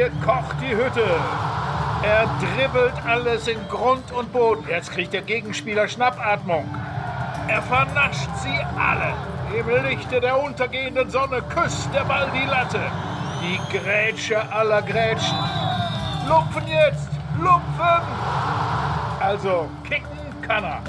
hier kocht die Hütte. Er dribbelt alles in Grund und Boden. Jetzt kriegt der Gegenspieler Schnappatmung. Er vernascht sie alle. Im Lichte der untergehenden Sonne küsst der Ball die Latte. Die Grätsche aller Grätschen. Lupfen jetzt! Lupfen! Also, kicken kann er.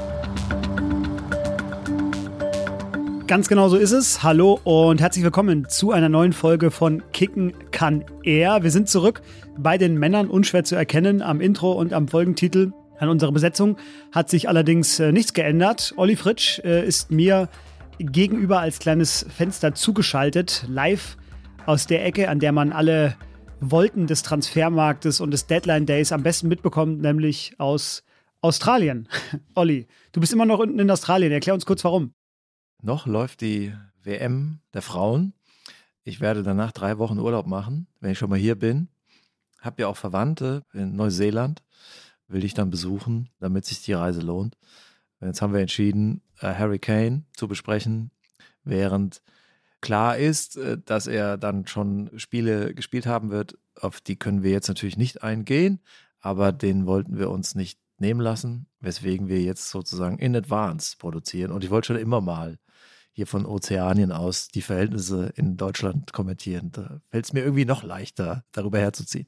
Ganz genau so ist es. Hallo und herzlich willkommen zu einer neuen Folge von Kicken kann er. Wir sind zurück bei den Männern, unschwer zu erkennen, am Intro und am Folgentitel. An unserer Besetzung hat sich allerdings äh, nichts geändert. Olli Fritsch äh, ist mir gegenüber als kleines Fenster zugeschaltet, live aus der Ecke, an der man alle Wolken des Transfermarktes und des Deadline Days am besten mitbekommt, nämlich aus Australien. Olli, du bist immer noch unten in Australien. Erklär uns kurz warum. Noch läuft die WM der Frauen. Ich werde danach drei Wochen Urlaub machen, wenn ich schon mal hier bin. Hab ja auch Verwandte in Neuseeland, will ich dann besuchen, damit sich die Reise lohnt. Jetzt haben wir entschieden, äh, Harry Kane zu besprechen, während klar ist, äh, dass er dann schon Spiele gespielt haben wird. Auf die können wir jetzt natürlich nicht eingehen, aber den wollten wir uns nicht nehmen lassen, weswegen wir jetzt sozusagen in Advance produzieren. Und ich wollte schon immer mal hier von Ozeanien aus die Verhältnisse in Deutschland kommentieren. Da fällt es mir irgendwie noch leichter, darüber herzuziehen.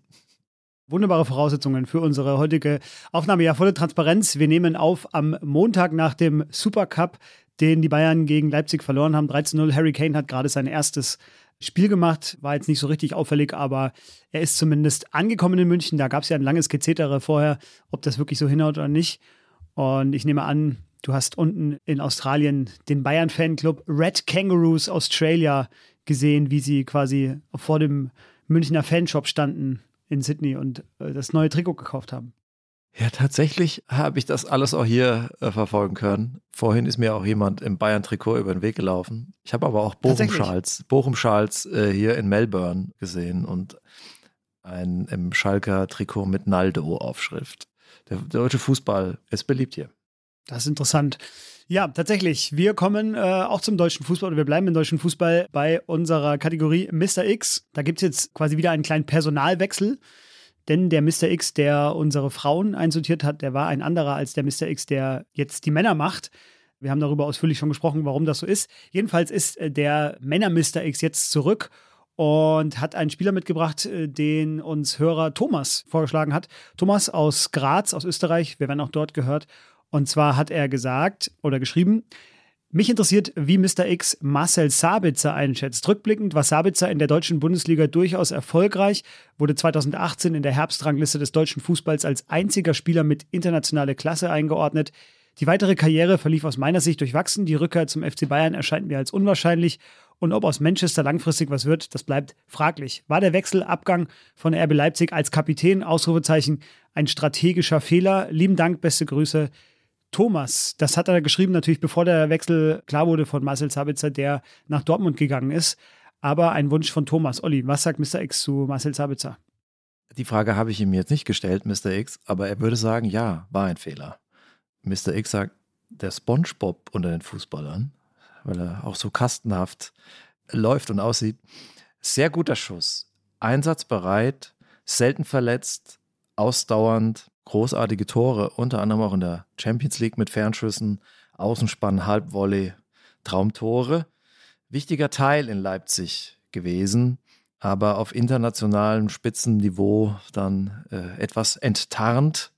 Wunderbare Voraussetzungen für unsere heutige Aufnahme. Ja, volle Transparenz. Wir nehmen auf am Montag nach dem Supercup, den die Bayern gegen Leipzig verloren haben. 13-0. Harry Kane hat gerade sein erstes Spiel gemacht. War jetzt nicht so richtig auffällig, aber er ist zumindest angekommen in München. Da gab es ja ein langes Gezetere vorher, ob das wirklich so hinhaut oder nicht. Und ich nehme an, Du hast unten in Australien den Bayern-Fanclub Red Kangaroos Australia gesehen, wie sie quasi vor dem Münchner Fanshop standen in Sydney und äh, das neue Trikot gekauft haben. Ja, tatsächlich habe ich das alles auch hier äh, verfolgen können. Vorhin ist mir auch jemand im Bayern-Trikot über den Weg gelaufen. Ich habe aber auch Bochum-Schals Bochum äh, hier in Melbourne gesehen und ein im Schalker-Trikot mit Naldo-Aufschrift. Der deutsche Fußball ist beliebt hier. Das ist interessant. Ja, tatsächlich. Wir kommen äh, auch zum deutschen Fußball oder wir bleiben im deutschen Fußball bei unserer Kategorie Mr. X. Da gibt es jetzt quasi wieder einen kleinen Personalwechsel. Denn der Mr. X, der unsere Frauen einsortiert hat, der war ein anderer als der Mr. X, der jetzt die Männer macht. Wir haben darüber ausführlich schon gesprochen, warum das so ist. Jedenfalls ist äh, der Männer-Mr. X jetzt zurück und hat einen Spieler mitgebracht, äh, den uns Hörer Thomas vorgeschlagen hat. Thomas aus Graz, aus Österreich. Wir werden auch dort gehört. Und zwar hat er gesagt oder geschrieben, mich interessiert, wie Mr. X Marcel Sabitzer einschätzt. Rückblickend war Sabitzer in der deutschen Bundesliga durchaus erfolgreich, wurde 2018 in der Herbstrangliste des deutschen Fußballs als einziger Spieler mit internationaler Klasse eingeordnet. Die weitere Karriere verlief aus meiner Sicht durchwachsen. Die Rückkehr zum FC Bayern erscheint mir als unwahrscheinlich. Und ob aus Manchester langfristig was wird, das bleibt fraglich. War der Wechselabgang von RB Leipzig als Kapitän, Ausrufezeichen, ein strategischer Fehler? Lieben Dank, beste Grüße, Thomas, das hat er geschrieben, natürlich bevor der Wechsel klar wurde von Marcel Sabitzer, der nach Dortmund gegangen ist. Aber ein Wunsch von Thomas. Olli, was sagt Mr. X zu Marcel Sabitzer? Die Frage habe ich ihm jetzt nicht gestellt, Mr. X, aber er würde sagen, ja, war ein Fehler. Mr. X sagt, der SpongeBob unter den Fußballern, weil er auch so kastenhaft läuft und aussieht, sehr guter Schuss, einsatzbereit, selten verletzt, ausdauernd, großartige Tore, unter anderem auch in der Champions League mit Fernschüssen, Außenspann, Halbvolley, Traumtore. Wichtiger Teil in Leipzig gewesen, aber auf internationalem Spitzenniveau dann äh, etwas enttarnt.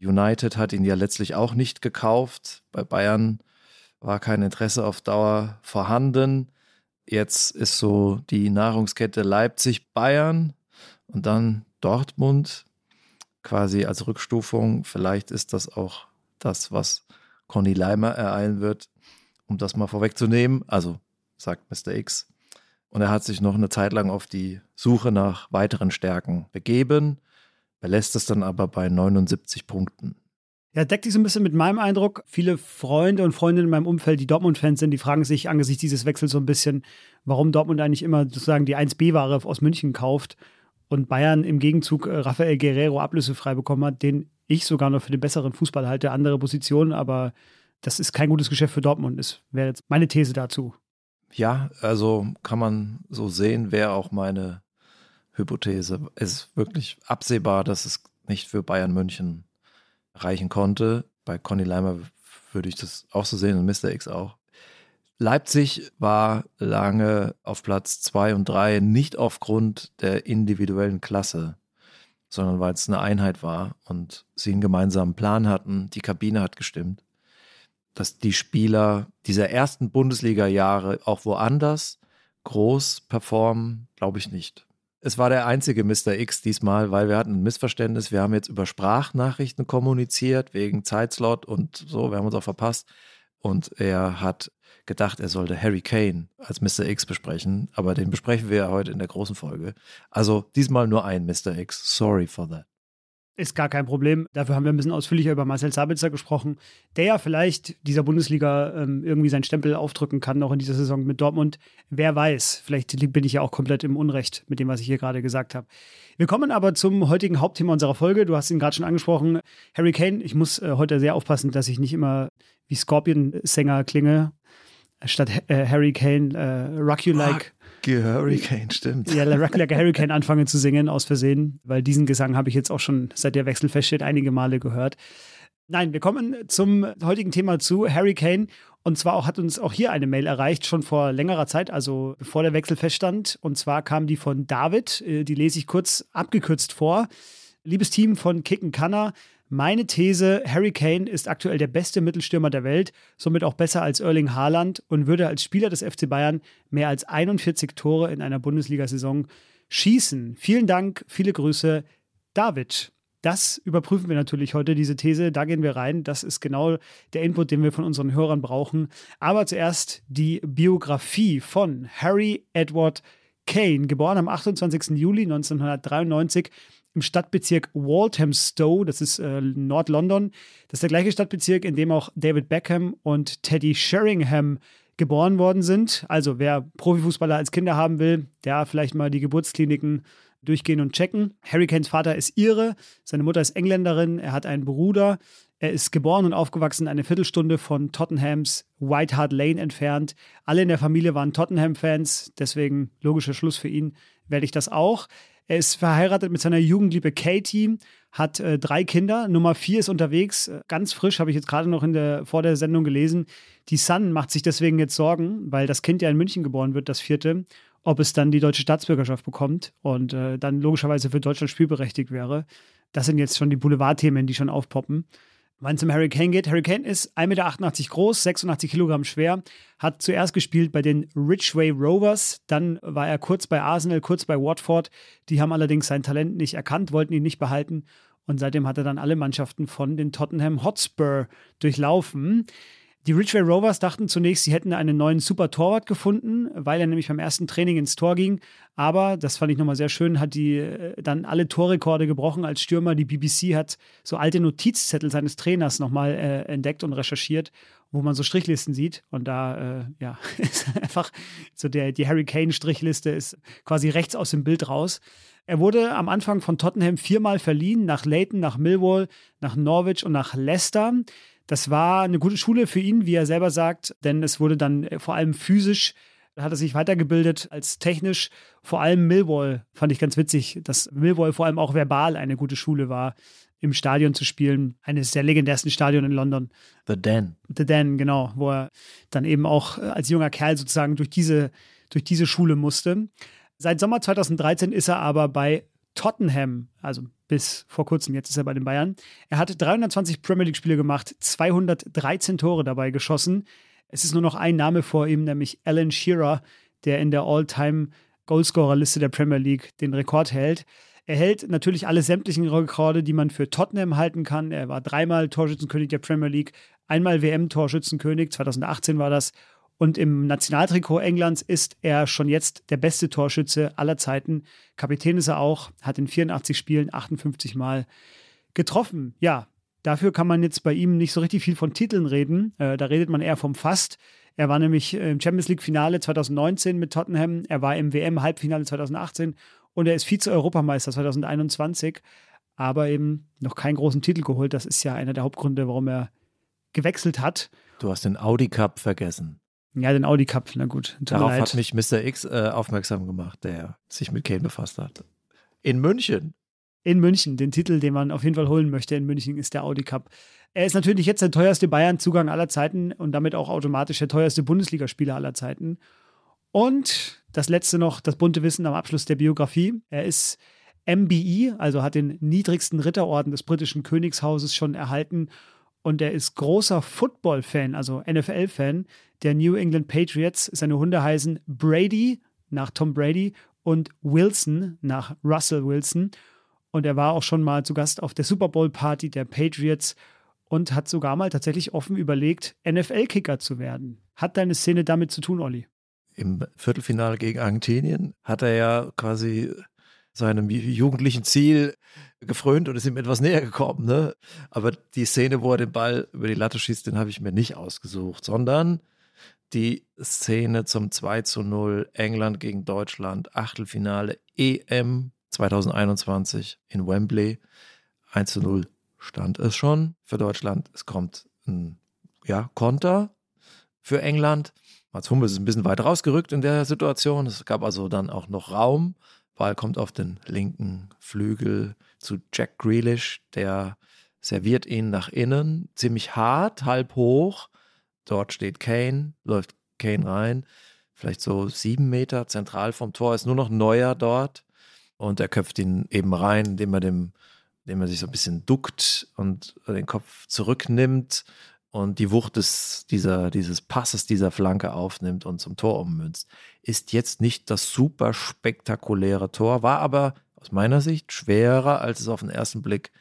United hat ihn ja letztlich auch nicht gekauft. Bei Bayern war kein Interesse auf Dauer vorhanden. Jetzt ist so die Nahrungskette Leipzig-Bayern und dann Dortmund quasi als Rückstufung. Vielleicht ist das auch das, was Conny Leimer ereilen wird, um das mal vorwegzunehmen. Also sagt Mr. X. Und er hat sich noch eine Zeit lang auf die Suche nach weiteren Stärken begeben, belässt es dann aber bei 79 Punkten. Ja, deckt sich so ein bisschen mit meinem Eindruck. Viele Freunde und Freundinnen in meinem Umfeld, die Dortmund-Fans sind, die fragen sich angesichts dieses Wechsels so ein bisschen, warum Dortmund eigentlich immer sozusagen die 1B-Ware aus München kauft und Bayern im Gegenzug äh, Rafael Guerrero ablösefrei bekommen hat, den ich sogar noch für den besseren Fußball halte, andere Positionen, aber das ist kein gutes Geschäft für Dortmund. Das wäre jetzt meine These dazu. Ja, also kann man so sehen, wäre auch meine Hypothese. Es ist wirklich absehbar, dass es nicht für Bayern München reichen konnte. Bei Conny Leimer würde ich das auch so sehen und Mr. X auch. Leipzig war lange auf Platz zwei und drei, nicht aufgrund der individuellen Klasse, sondern weil es eine Einheit war und sie einen gemeinsamen Plan hatten. Die Kabine hat gestimmt. Dass die Spieler dieser ersten Bundesliga-Jahre auch woanders groß performen, glaube ich nicht. Es war der einzige Mr. X diesmal, weil wir hatten ein Missverständnis. Wir haben jetzt über Sprachnachrichten kommuniziert, wegen Zeitslot und so. Wir haben uns auch verpasst. Und er hat gedacht, er sollte Harry Kane als Mr. X besprechen, aber den besprechen wir heute in der großen Folge. Also diesmal nur ein Mr. X. Sorry for that. Ist gar kein Problem. Dafür haben wir ein bisschen ausführlicher über Marcel Sabitzer gesprochen, der ja vielleicht dieser Bundesliga ähm, irgendwie seinen Stempel aufdrücken kann, noch in dieser Saison mit Dortmund. Wer weiß, vielleicht bin ich ja auch komplett im Unrecht mit dem, was ich hier gerade gesagt habe. Wir kommen aber zum heutigen Hauptthema unserer Folge. Du hast ihn gerade schon angesprochen. Harry Kane, ich muss äh, heute sehr aufpassen, dass ich nicht immer wie Scorpion-Sänger klinge statt äh, Harry Kane äh, Rock You Like. Hurricane, stimmt. Ja, Rock Like a Hurricane anfangen zu singen aus Versehen, weil diesen Gesang habe ich jetzt auch schon seit der Wechsel feststeht einige Male gehört. Nein, wir kommen zum heutigen Thema zu Harry Kane. Und zwar auch, hat uns auch hier eine Mail erreicht, schon vor längerer Zeit, also bevor der Wechsel feststand. Und zwar kam die von David, äh, die lese ich kurz abgekürzt vor. Liebes Team von Kicken Kanner, meine These, Harry Kane ist aktuell der beste Mittelstürmer der Welt, somit auch besser als Erling Haaland und würde als Spieler des FC Bayern mehr als 41 Tore in einer Bundesliga-Saison schießen. Vielen Dank, viele Grüße, David. Das überprüfen wir natürlich heute, diese These. Da gehen wir rein. Das ist genau der Input, den wir von unseren Hörern brauchen. Aber zuerst die Biografie von Harry Edward Kane, geboren am 28. Juli 1993 im Stadtbezirk Walthamstow, das ist äh, Nord-London. Das ist der gleiche Stadtbezirk, in dem auch David Beckham und Teddy Sheringham geboren worden sind. Also wer Profifußballer als Kinder haben will, der vielleicht mal die Geburtskliniken durchgehen und checken. Harry Kanes Vater ist Ire, seine Mutter ist Engländerin, er hat einen Bruder. Er ist geboren und aufgewachsen eine Viertelstunde von Tottenhams White Hart Lane entfernt. Alle in der Familie waren Tottenham-Fans, deswegen logischer Schluss für ihn werde ich das auch. Er ist verheiratet mit seiner Jugendliebe Katie, hat äh, drei Kinder. Nummer vier ist unterwegs, äh, ganz frisch, habe ich jetzt gerade noch in der, vor der Sendung gelesen. Die Sun macht sich deswegen jetzt Sorgen, weil das Kind ja in München geboren wird, das vierte, ob es dann die deutsche Staatsbürgerschaft bekommt und äh, dann logischerweise für Deutschland spielberechtigt wäre. Das sind jetzt schon die Boulevardthemen, die schon aufpoppen. Wenn es um Harry Kane geht, Harry Kane ist 1,88 Meter groß, 86 Kilogramm schwer, hat zuerst gespielt bei den Ridgeway Rovers, dann war er kurz bei Arsenal, kurz bei Watford. Die haben allerdings sein Talent nicht erkannt, wollten ihn nicht behalten und seitdem hat er dann alle Mannschaften von den Tottenham Hotspur durchlaufen. Die Ridgeway Rovers dachten zunächst, sie hätten einen neuen super Torwart gefunden, weil er nämlich beim ersten Training ins Tor ging. Aber, das fand ich nochmal sehr schön, hat die äh, dann alle Torrekorde gebrochen als Stürmer. Die BBC hat so alte Notizzettel seines Trainers nochmal äh, entdeckt und recherchiert, wo man so Strichlisten sieht. Und da, äh, ja, ist einfach so der, die Harry Kane-Strichliste ist quasi rechts aus dem Bild raus. Er wurde am Anfang von Tottenham viermal verliehen, nach Leighton, nach Millwall, nach Norwich und nach Leicester. Das war eine gute Schule für ihn, wie er selber sagt, denn es wurde dann äh, vor allem physisch, da hat er sich weitergebildet als technisch. Vor allem Millwall fand ich ganz witzig, dass Millwall vor allem auch verbal eine gute Schule war, im Stadion zu spielen. Eines der legendärsten Stadion in London. The Den. The Den, genau, wo er dann eben auch äh, als junger Kerl sozusagen durch diese, durch diese Schule musste. Seit Sommer 2013 ist er aber bei Tottenham, also bis vor kurzem, jetzt ist er bei den Bayern. Er hat 320 Premier League-Spiele gemacht, 213 Tore dabei geschossen. Es ist nur noch ein Name vor ihm, nämlich Alan Shearer, der in der All-Time Goalscorer-Liste der Premier League den Rekord hält. Er hält natürlich alle sämtlichen Rekorde, die man für Tottenham halten kann. Er war dreimal Torschützenkönig der Premier League, einmal WM-Torschützenkönig, 2018 war das, und im Nationaltrikot Englands ist er schon jetzt der beste Torschütze aller Zeiten. Kapitän ist er auch, hat in 84 Spielen 58 Mal getroffen. Ja, dafür kann man jetzt bei ihm nicht so richtig viel von Titeln reden. Äh, da redet man eher vom Fast. Er war nämlich im Champions League-Finale 2019 mit Tottenham, er war im WM-Halbfinale 2018 und er ist Vize-Europameister 2021, aber eben noch keinen großen Titel geholt. Das ist ja einer der Hauptgründe, warum er gewechselt hat. Du hast den Audi Cup vergessen. Ja, den Audi Cup, na gut. Darauf hat mich Mr. X äh, aufmerksam gemacht, der sich mit Kane befasst hat. In München. In München. Den Titel, den man auf jeden Fall holen möchte in München, ist der Audi Cup. Er ist natürlich jetzt der teuerste Bayern-Zugang aller Zeiten und damit auch automatisch der teuerste Bundesligaspieler aller Zeiten. Und das letzte noch, das bunte Wissen am Abschluss der Biografie. Er ist MBE, also hat den niedrigsten Ritterorden des britischen Königshauses schon erhalten. Und er ist großer Football-Fan, also NFL-Fan der New England Patriots. Seine Hunde heißen Brady nach Tom Brady und Wilson nach Russell Wilson. Und er war auch schon mal zu Gast auf der Super Bowl-Party der Patriots und hat sogar mal tatsächlich offen überlegt, NFL-Kicker zu werden. Hat deine Szene damit zu tun, Olli? Im Viertelfinale gegen Argentinien hat er ja quasi seinem jugendlichen Ziel gefrönt und ist ihm etwas näher gekommen. Ne? Aber die Szene, wo er den Ball über die Latte schießt, den habe ich mir nicht ausgesucht, sondern die Szene zum 2 zu 0 England gegen Deutschland, Achtelfinale EM 2021 in Wembley. 1 zu 0 stand es schon für Deutschland. Es kommt ein ja, Konter für England. Mats Hummels ist ein bisschen weit rausgerückt in der Situation. Es gab also dann auch noch Raum. Ball kommt auf den linken Flügel zu Jack Grealish, der serviert ihn nach innen, ziemlich hart, halb hoch. Dort steht Kane, läuft Kane rein, vielleicht so sieben Meter zentral vom Tor, ist nur noch Neuer dort. Und er köpft ihn eben rein, indem er dem, indem er sich so ein bisschen duckt und den Kopf zurücknimmt und die Wucht des, dieser, dieses Passes, dieser Flanke aufnimmt und zum Tor ummünzt. Ist jetzt nicht das super spektakuläre Tor, war aber aus meiner Sicht schwerer, als es auf den ersten Blick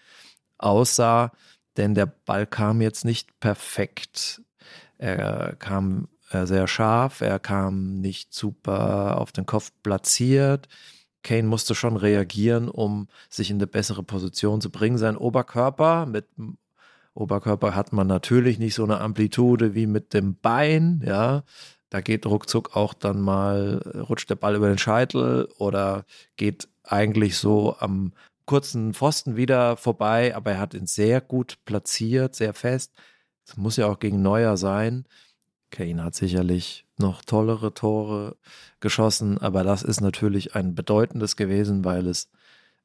aussah, denn der Ball kam jetzt nicht perfekt er kam äh, sehr scharf, er kam nicht super auf den Kopf platziert. Kane musste schon reagieren, um sich in eine bessere Position zu bringen. Sein Oberkörper, mit Oberkörper hat man natürlich nicht so eine Amplitude wie mit dem Bein, ja. Da geht ruckzuck auch dann mal, rutscht der Ball über den Scheitel oder geht eigentlich so am kurzen Pfosten wieder vorbei, aber er hat ihn sehr gut platziert, sehr fest. Es muss ja auch gegen Neuer sein. Kane hat sicherlich noch tollere Tore geschossen, aber das ist natürlich ein bedeutendes gewesen, weil es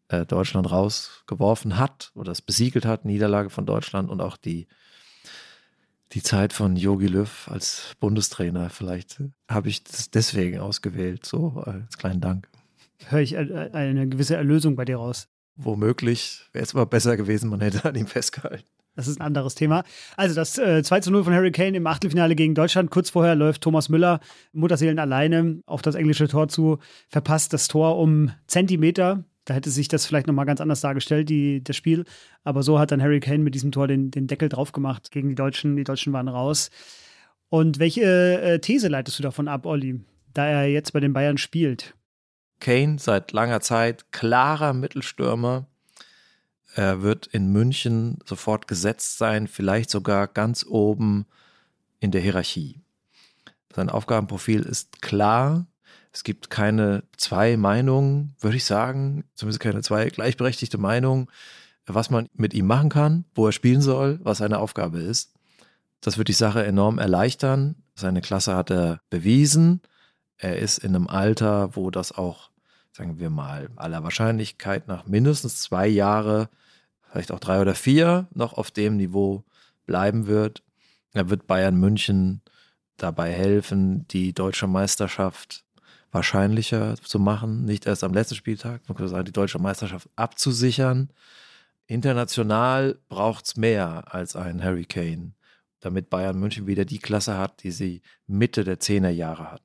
äh, Deutschland rausgeworfen hat oder es besiegelt hat, Niederlage von Deutschland und auch die, die Zeit von Jogi Löw als Bundestrainer. Vielleicht habe ich das deswegen ausgewählt, so als kleinen Dank. Höre ich eine gewisse Erlösung bei dir raus? Womöglich wäre es aber besser gewesen, man hätte an ihm festgehalten. Das ist ein anderes Thema. Also das äh, 2 zu 0 von Harry Kane im Achtelfinale gegen Deutschland. Kurz vorher läuft Thomas Müller, Mutterseelen alleine, auf das englische Tor zu, verpasst das Tor um Zentimeter. Da hätte sich das vielleicht nochmal ganz anders dargestellt, die, das Spiel. Aber so hat dann Harry Kane mit diesem Tor den, den Deckel drauf gemacht gegen die Deutschen. Die Deutschen waren raus. Und welche äh, These leitest du davon ab, Olli, da er jetzt bei den Bayern spielt? Kane seit langer Zeit klarer Mittelstürmer er wird in München sofort gesetzt sein, vielleicht sogar ganz oben in der Hierarchie. Sein Aufgabenprofil ist klar. Es gibt keine zwei Meinungen, würde ich sagen, zumindest keine zwei gleichberechtigte Meinungen, was man mit ihm machen kann, wo er spielen soll, was seine Aufgabe ist. Das wird die Sache enorm erleichtern. Seine Klasse hat er bewiesen. Er ist in einem Alter, wo das auch, sagen wir mal, aller Wahrscheinlichkeit nach mindestens zwei Jahre vielleicht auch drei oder vier noch auf dem Niveau bleiben wird. Da wird Bayern München dabei helfen, die deutsche Meisterschaft wahrscheinlicher zu machen, nicht erst am letzten Spieltag, man könnte sagen, die deutsche Meisterschaft abzusichern. International braucht es mehr als ein Hurricane, damit Bayern München wieder die Klasse hat, die sie Mitte der Zehnerjahre hatten.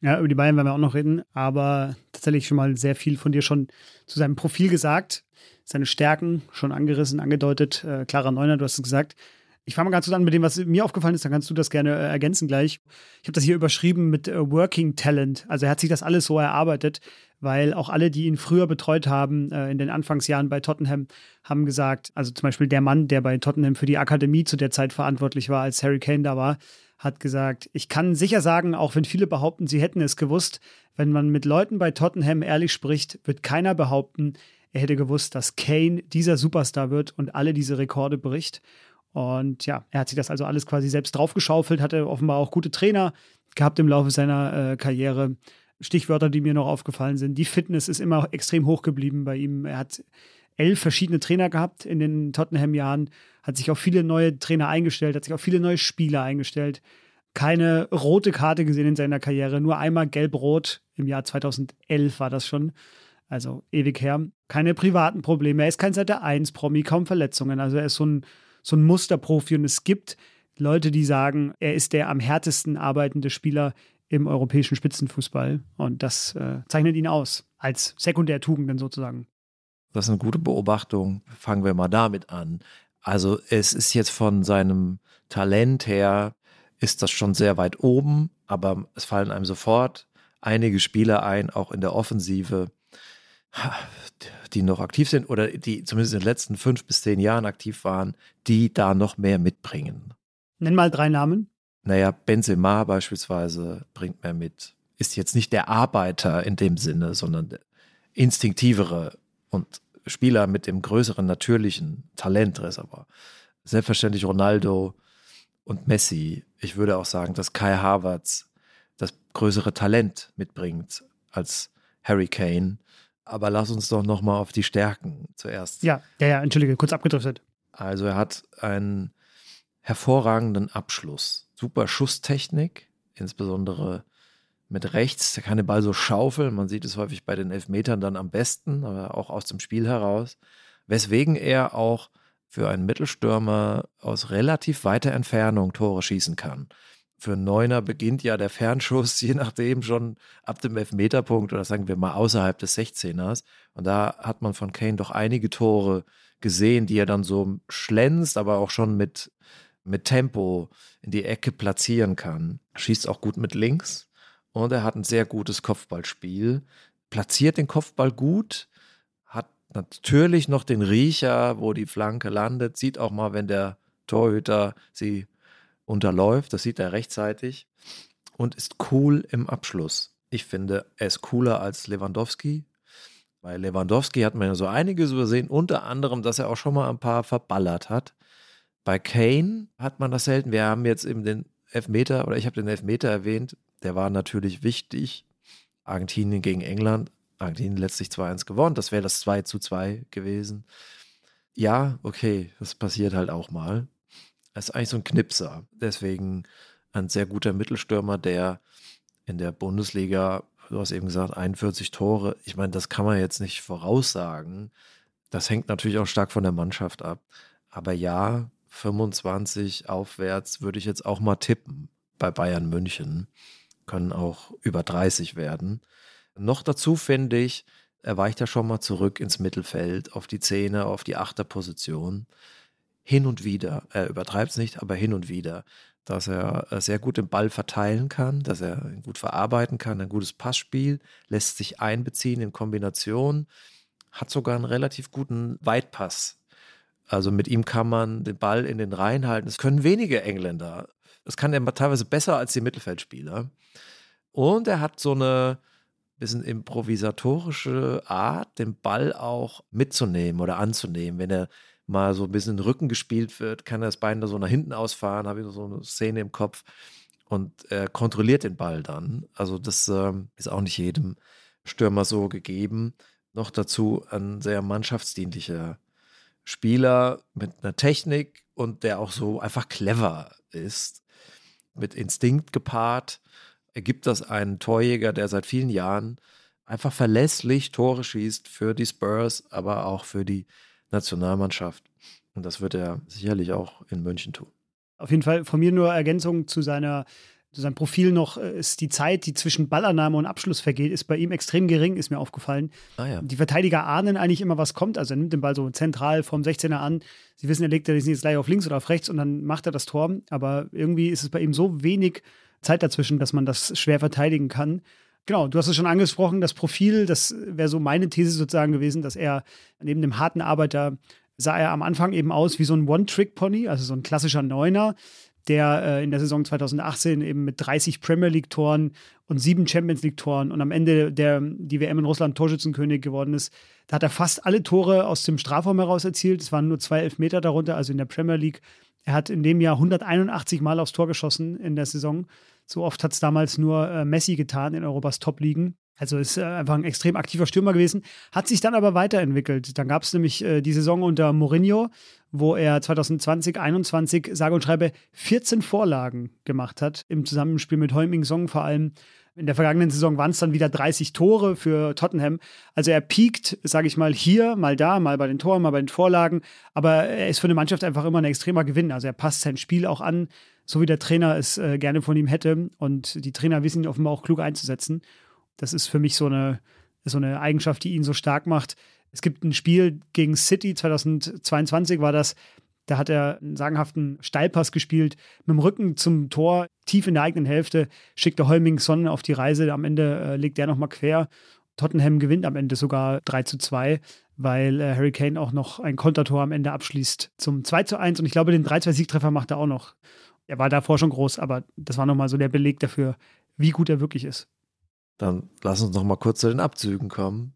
Ja, über die Bayern werden wir auch noch reden, aber tatsächlich schon mal sehr viel von dir schon zu seinem Profil gesagt seine Stärken schon angerissen, angedeutet. Äh, Clara Neuner, du hast es gesagt. Ich fange mal ganz kurz an mit dem, was mir aufgefallen ist, dann kannst du das gerne äh, ergänzen gleich. Ich habe das hier überschrieben mit äh, Working Talent. Also er hat sich das alles so erarbeitet, weil auch alle, die ihn früher betreut haben, äh, in den Anfangsjahren bei Tottenham, haben gesagt, also zum Beispiel der Mann, der bei Tottenham für die Akademie zu der Zeit verantwortlich war, als Harry Kane da war, hat gesagt, ich kann sicher sagen, auch wenn viele behaupten, sie hätten es gewusst, wenn man mit Leuten bei Tottenham ehrlich spricht, wird keiner behaupten, er hätte gewusst, dass Kane dieser Superstar wird und alle diese Rekorde bricht. Und ja, er hat sich das also alles quasi selbst draufgeschaufelt, hatte offenbar auch gute Trainer gehabt im Laufe seiner äh, Karriere. Stichwörter, die mir noch aufgefallen sind. Die Fitness ist immer extrem hoch geblieben bei ihm. Er hat elf verschiedene Trainer gehabt in den Tottenham-Jahren, hat sich auf viele neue Trainer eingestellt, hat sich auf viele neue Spieler eingestellt. Keine rote Karte gesehen in seiner Karriere, nur einmal gelb-rot im Jahr 2011 war das schon. Also ewig her. Keine privaten Probleme. Er ist kein Seite 1 Promi, kaum Verletzungen. Also er ist so ein, so ein Musterprofi und es gibt Leute, die sagen, er ist der am härtesten arbeitende Spieler im europäischen Spitzenfußball. Und das äh, zeichnet ihn aus, als Sekundärtugenden sozusagen. Das ist eine gute Beobachtung. Fangen wir mal damit an. Also es ist jetzt von seinem Talent her, ist das schon sehr weit oben, aber es fallen einem sofort einige Spieler ein, auch in der Offensive, die noch aktiv sind oder die zumindest in den letzten fünf bis zehn Jahren aktiv waren, die da noch mehr mitbringen. Nenn mal drei Namen. Naja, Benzema beispielsweise bringt mehr mit. Ist jetzt nicht der Arbeiter in dem Sinne, sondern der instinktivere und Spieler mit dem größeren natürlichen Talentreservoir. Selbstverständlich Ronaldo und Messi. Ich würde auch sagen, dass Kai Havertz das größere Talent mitbringt als Harry Kane. Aber lass uns doch noch mal auf die Stärken zuerst. Ja, ja, ja, entschuldige, kurz abgedriftet. Also er hat einen hervorragenden Abschluss, super Schusstechnik, insbesondere mit rechts. Der kann den Ball so schaufeln. Man sieht es häufig bei den Elfmetern dann am besten, aber auch aus dem Spiel heraus. Weswegen er auch für einen Mittelstürmer aus relativ weiter Entfernung Tore schießen kann. Für einen Neuner beginnt ja der Fernschuss, je nachdem schon ab dem Elfmeterpunkt oder sagen wir mal außerhalb des 16ers. Und da hat man von Kane doch einige Tore gesehen, die er dann so schlänzt, aber auch schon mit, mit Tempo in die Ecke platzieren kann. Schießt auch gut mit links und er hat ein sehr gutes Kopfballspiel, platziert den Kopfball gut, hat natürlich noch den Riecher, wo die Flanke landet, sieht auch mal, wenn der Torhüter sie unterläuft, das sieht er rechtzeitig und ist cool im Abschluss. Ich finde, er ist cooler als Lewandowski. Bei Lewandowski hat man ja so einiges übersehen, unter anderem, dass er auch schon mal ein paar verballert hat. Bei Kane hat man das selten. Wir haben jetzt eben den Elfmeter, oder ich habe den Elfmeter erwähnt, der war natürlich wichtig. Argentinien gegen England. Argentinien letztlich 2-1 gewonnen. Das wäre das 2 zu 2 gewesen. Ja, okay, das passiert halt auch mal. Ist eigentlich so ein Knipser. Deswegen ein sehr guter Mittelstürmer, der in der Bundesliga, du hast eben gesagt, 41 Tore. Ich meine, das kann man jetzt nicht voraussagen. Das hängt natürlich auch stark von der Mannschaft ab. Aber ja, 25 aufwärts würde ich jetzt auch mal tippen bei Bayern München können auch über 30 werden. Noch dazu finde ich, er weicht ja schon mal zurück ins Mittelfeld, auf die Zehner, auf die Achterposition. Hin und wieder, er übertreibt es nicht, aber hin und wieder, dass er sehr gut den Ball verteilen kann, dass er gut verarbeiten kann, ein gutes Passspiel, lässt sich einbeziehen in Kombination, hat sogar einen relativ guten Weitpass. Also mit ihm kann man den Ball in den Reihen halten. Das können wenige Engländer. Das kann er teilweise besser als die Mittelfeldspieler. Und er hat so eine bisschen improvisatorische Art, den Ball auch mitzunehmen oder anzunehmen. Wenn er mal so ein bisschen in den Rücken gespielt wird, kann er das Bein da so nach hinten ausfahren, habe ich so eine Szene im Kopf und er kontrolliert den Ball dann. Also das äh, ist auch nicht jedem Stürmer so gegeben. Noch dazu ein sehr mannschaftsdienlicher Spieler mit einer Technik und der auch so einfach clever ist, mit Instinkt gepaart ergibt das einen Torjäger, der seit vielen Jahren einfach verlässlich Tore schießt für die Spurs, aber auch für die Nationalmannschaft. Und das wird er sicherlich auch in München tun. Auf jeden Fall von mir nur Ergänzung zu seiner zu seinem Profil noch äh, ist die Zeit, die zwischen Ballannahme und Abschluss vergeht, ist bei ihm extrem gering, ist mir aufgefallen. Ah, ja. Die Verteidiger ahnen eigentlich immer, was kommt. Also er nimmt den Ball so zentral vom 16er an. Sie wissen, er legt er jetzt gleich auf links oder auf rechts und dann macht er das Tor. Aber irgendwie ist es bei ihm so wenig Zeit dazwischen, dass man das schwer verteidigen kann. Genau, du hast es schon angesprochen, das Profil, das wäre so meine These sozusagen gewesen, dass er neben dem harten Arbeiter sah er am Anfang eben aus wie so ein One-Trick-Pony, also so ein klassischer Neuner, der äh, in der Saison 2018 eben mit 30 Premier League-Toren und sieben Champions League-Toren und am Ende der die WM in Russland Torschützenkönig geworden ist. Da hat er fast alle Tore aus dem Strafraum heraus erzielt. Es waren nur zwei Elfmeter darunter, also in der Premier League. Er hat in dem Jahr 181 Mal aufs Tor geschossen in der Saison So oft hat es damals nur äh, Messi getan in Europas Top-Ligen. Also ist äh, einfach ein extrem aktiver Stürmer gewesen, hat sich dann aber weiterentwickelt. Dann gab es nämlich äh, die Saison unter Mourinho, wo er 2020, 2021 sage und schreibe 14 Vorlagen gemacht hat, im Zusammenspiel mit Heuming Song vor allem. In der vergangenen Saison waren es dann wieder 30 Tore für Tottenham. Also er piekt, sage ich mal, hier, mal da, mal bei den Toren, mal bei den Vorlagen. Aber er ist für eine Mannschaft einfach immer ein extremer Gewinn. Also er passt sein Spiel auch an, so wie der Trainer es äh, gerne von ihm hätte. Und die Trainer wissen ihn offenbar auch klug einzusetzen. Das ist für mich so eine, so eine Eigenschaft, die ihn so stark macht. Es gibt ein Spiel gegen City, 2022 war das, da hat er einen sagenhaften Steilpass gespielt, mit dem Rücken zum Tor, tief in der eigenen Hälfte, schickte Holming Sonnen auf die Reise. Am Ende äh, legt er nochmal quer. Tottenham gewinnt am Ende sogar 3 zu 2, weil äh, Harry Kane auch noch ein Kontertor am Ende abschließt zum 2 zu 1. Und ich glaube, den 3-2-Siegtreffer macht er auch noch. Er war davor schon groß, aber das war nochmal so der Beleg dafür, wie gut er wirklich ist. Dann lass uns noch mal kurz zu den Abzügen kommen.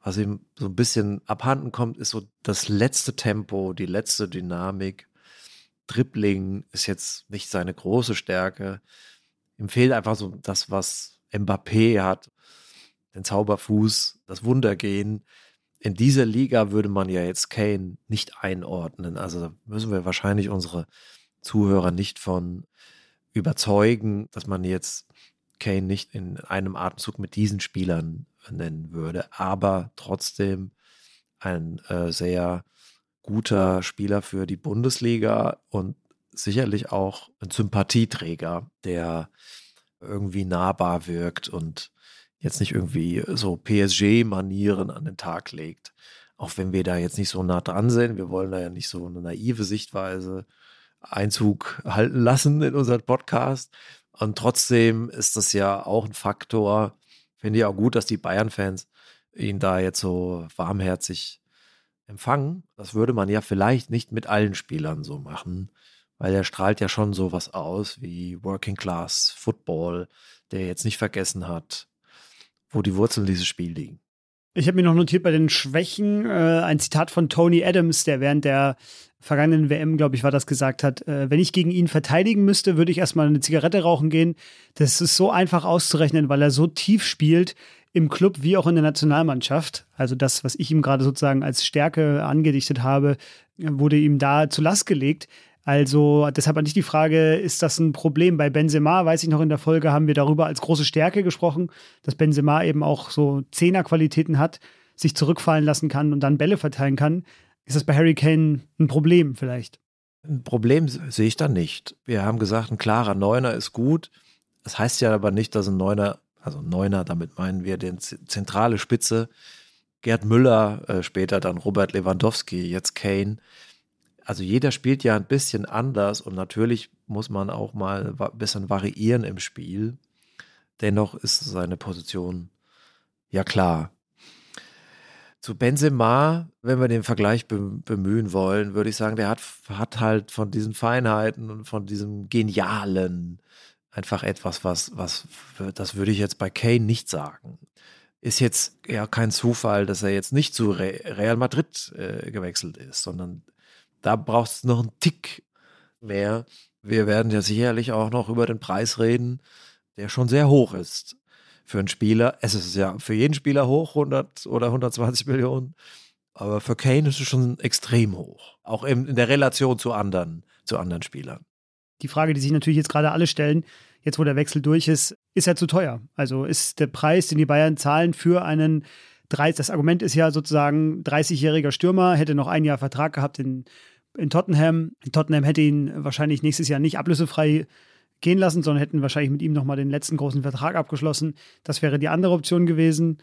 Was ihm so ein bisschen abhanden kommt, ist so das letzte Tempo, die letzte Dynamik. Dribbling ist jetzt nicht seine große Stärke. Ihm fehlt einfach so das, was Mbappé hat. Den Zauberfuß, das Wundergehen. In dieser Liga würde man ja jetzt Kane nicht einordnen. Also müssen wir wahrscheinlich unsere Zuhörer nicht von überzeugen, dass man jetzt Kane nicht in einem Atemzug mit diesen Spielern nennen würde, aber trotzdem ein äh, sehr guter Spieler für die Bundesliga und sicherlich auch ein Sympathieträger, der irgendwie nahbar wirkt und jetzt nicht irgendwie so PSG-Manieren an den Tag legt. Auch wenn wir da jetzt nicht so nah dran sind, wir wollen da ja nicht so eine naive Sichtweise Einzug halten lassen in unseren Podcast. Und trotzdem ist das ja auch ein Faktor. Finde ich auch gut, dass die Bayern-Fans ihn da jetzt so warmherzig empfangen. Das würde man ja vielleicht nicht mit allen Spielern so machen, weil er strahlt ja schon sowas aus wie Working Class Football, der jetzt nicht vergessen hat, wo die Wurzeln dieses Spiels liegen. Ich habe mir noch notiert bei den Schwächen äh, ein Zitat von Tony Adams, der während der vergangenen WM, glaube ich, war das gesagt hat, äh, wenn ich gegen ihn verteidigen müsste, würde ich erstmal eine Zigarette rauchen gehen. Das ist so einfach auszurechnen, weil er so tief spielt im Club wie auch in der Nationalmannschaft. Also das, was ich ihm gerade sozusagen als Stärke angedichtet habe, wurde ihm da zu Last gelegt. Also deshalb an dich die Frage, ist das ein Problem? Bei Benzema, weiß ich noch, in der Folge haben wir darüber als große Stärke gesprochen, dass Benzema eben auch so Zehnerqualitäten hat, sich zurückfallen lassen kann und dann Bälle verteilen kann. Ist das bei Harry Kane ein Problem vielleicht? Ein Problem sehe ich da nicht. Wir haben gesagt, ein klarer Neuner ist gut. Das heißt ja aber nicht, dass ein Neuner, also Neuner, damit meinen wir den zentrale Spitze, Gerd Müller, äh, später dann Robert Lewandowski, jetzt Kane, also jeder spielt ja ein bisschen anders und natürlich muss man auch mal ein bisschen variieren im Spiel. Dennoch ist seine Position ja klar. Zu Benzema, wenn wir den Vergleich bemühen wollen, würde ich sagen, der hat, hat halt von diesen Feinheiten und von diesem Genialen einfach etwas, was, was, das würde ich jetzt bei Kane nicht sagen. Ist jetzt ja kein Zufall, dass er jetzt nicht zu Real Madrid äh, gewechselt ist, sondern da braucht es noch einen Tick mehr. Wir werden ja sicherlich auch noch über den Preis reden, der schon sehr hoch ist für einen Spieler. Es ist ja für jeden Spieler hoch, 100 oder 120 Millionen. Aber für Kane ist es schon extrem hoch. Auch in, der Relation zu anderen, zu anderen Spielern. Die Frage, die sich natürlich jetzt gerade alle stellen, jetzt wo der Wechsel durch ist, ist er zu teuer? Also ist der Preis, den die Bayern zahlen für einen das Argument ist ja sozusagen 30-jähriger Stürmer, hätte noch ein Jahr Vertrag gehabt in in Tottenham. Tottenham hätte ihn wahrscheinlich nächstes Jahr nicht ablösefrei gehen lassen, sondern hätten wahrscheinlich mit ihm nochmal den letzten großen Vertrag abgeschlossen. Das wäre die andere Option gewesen.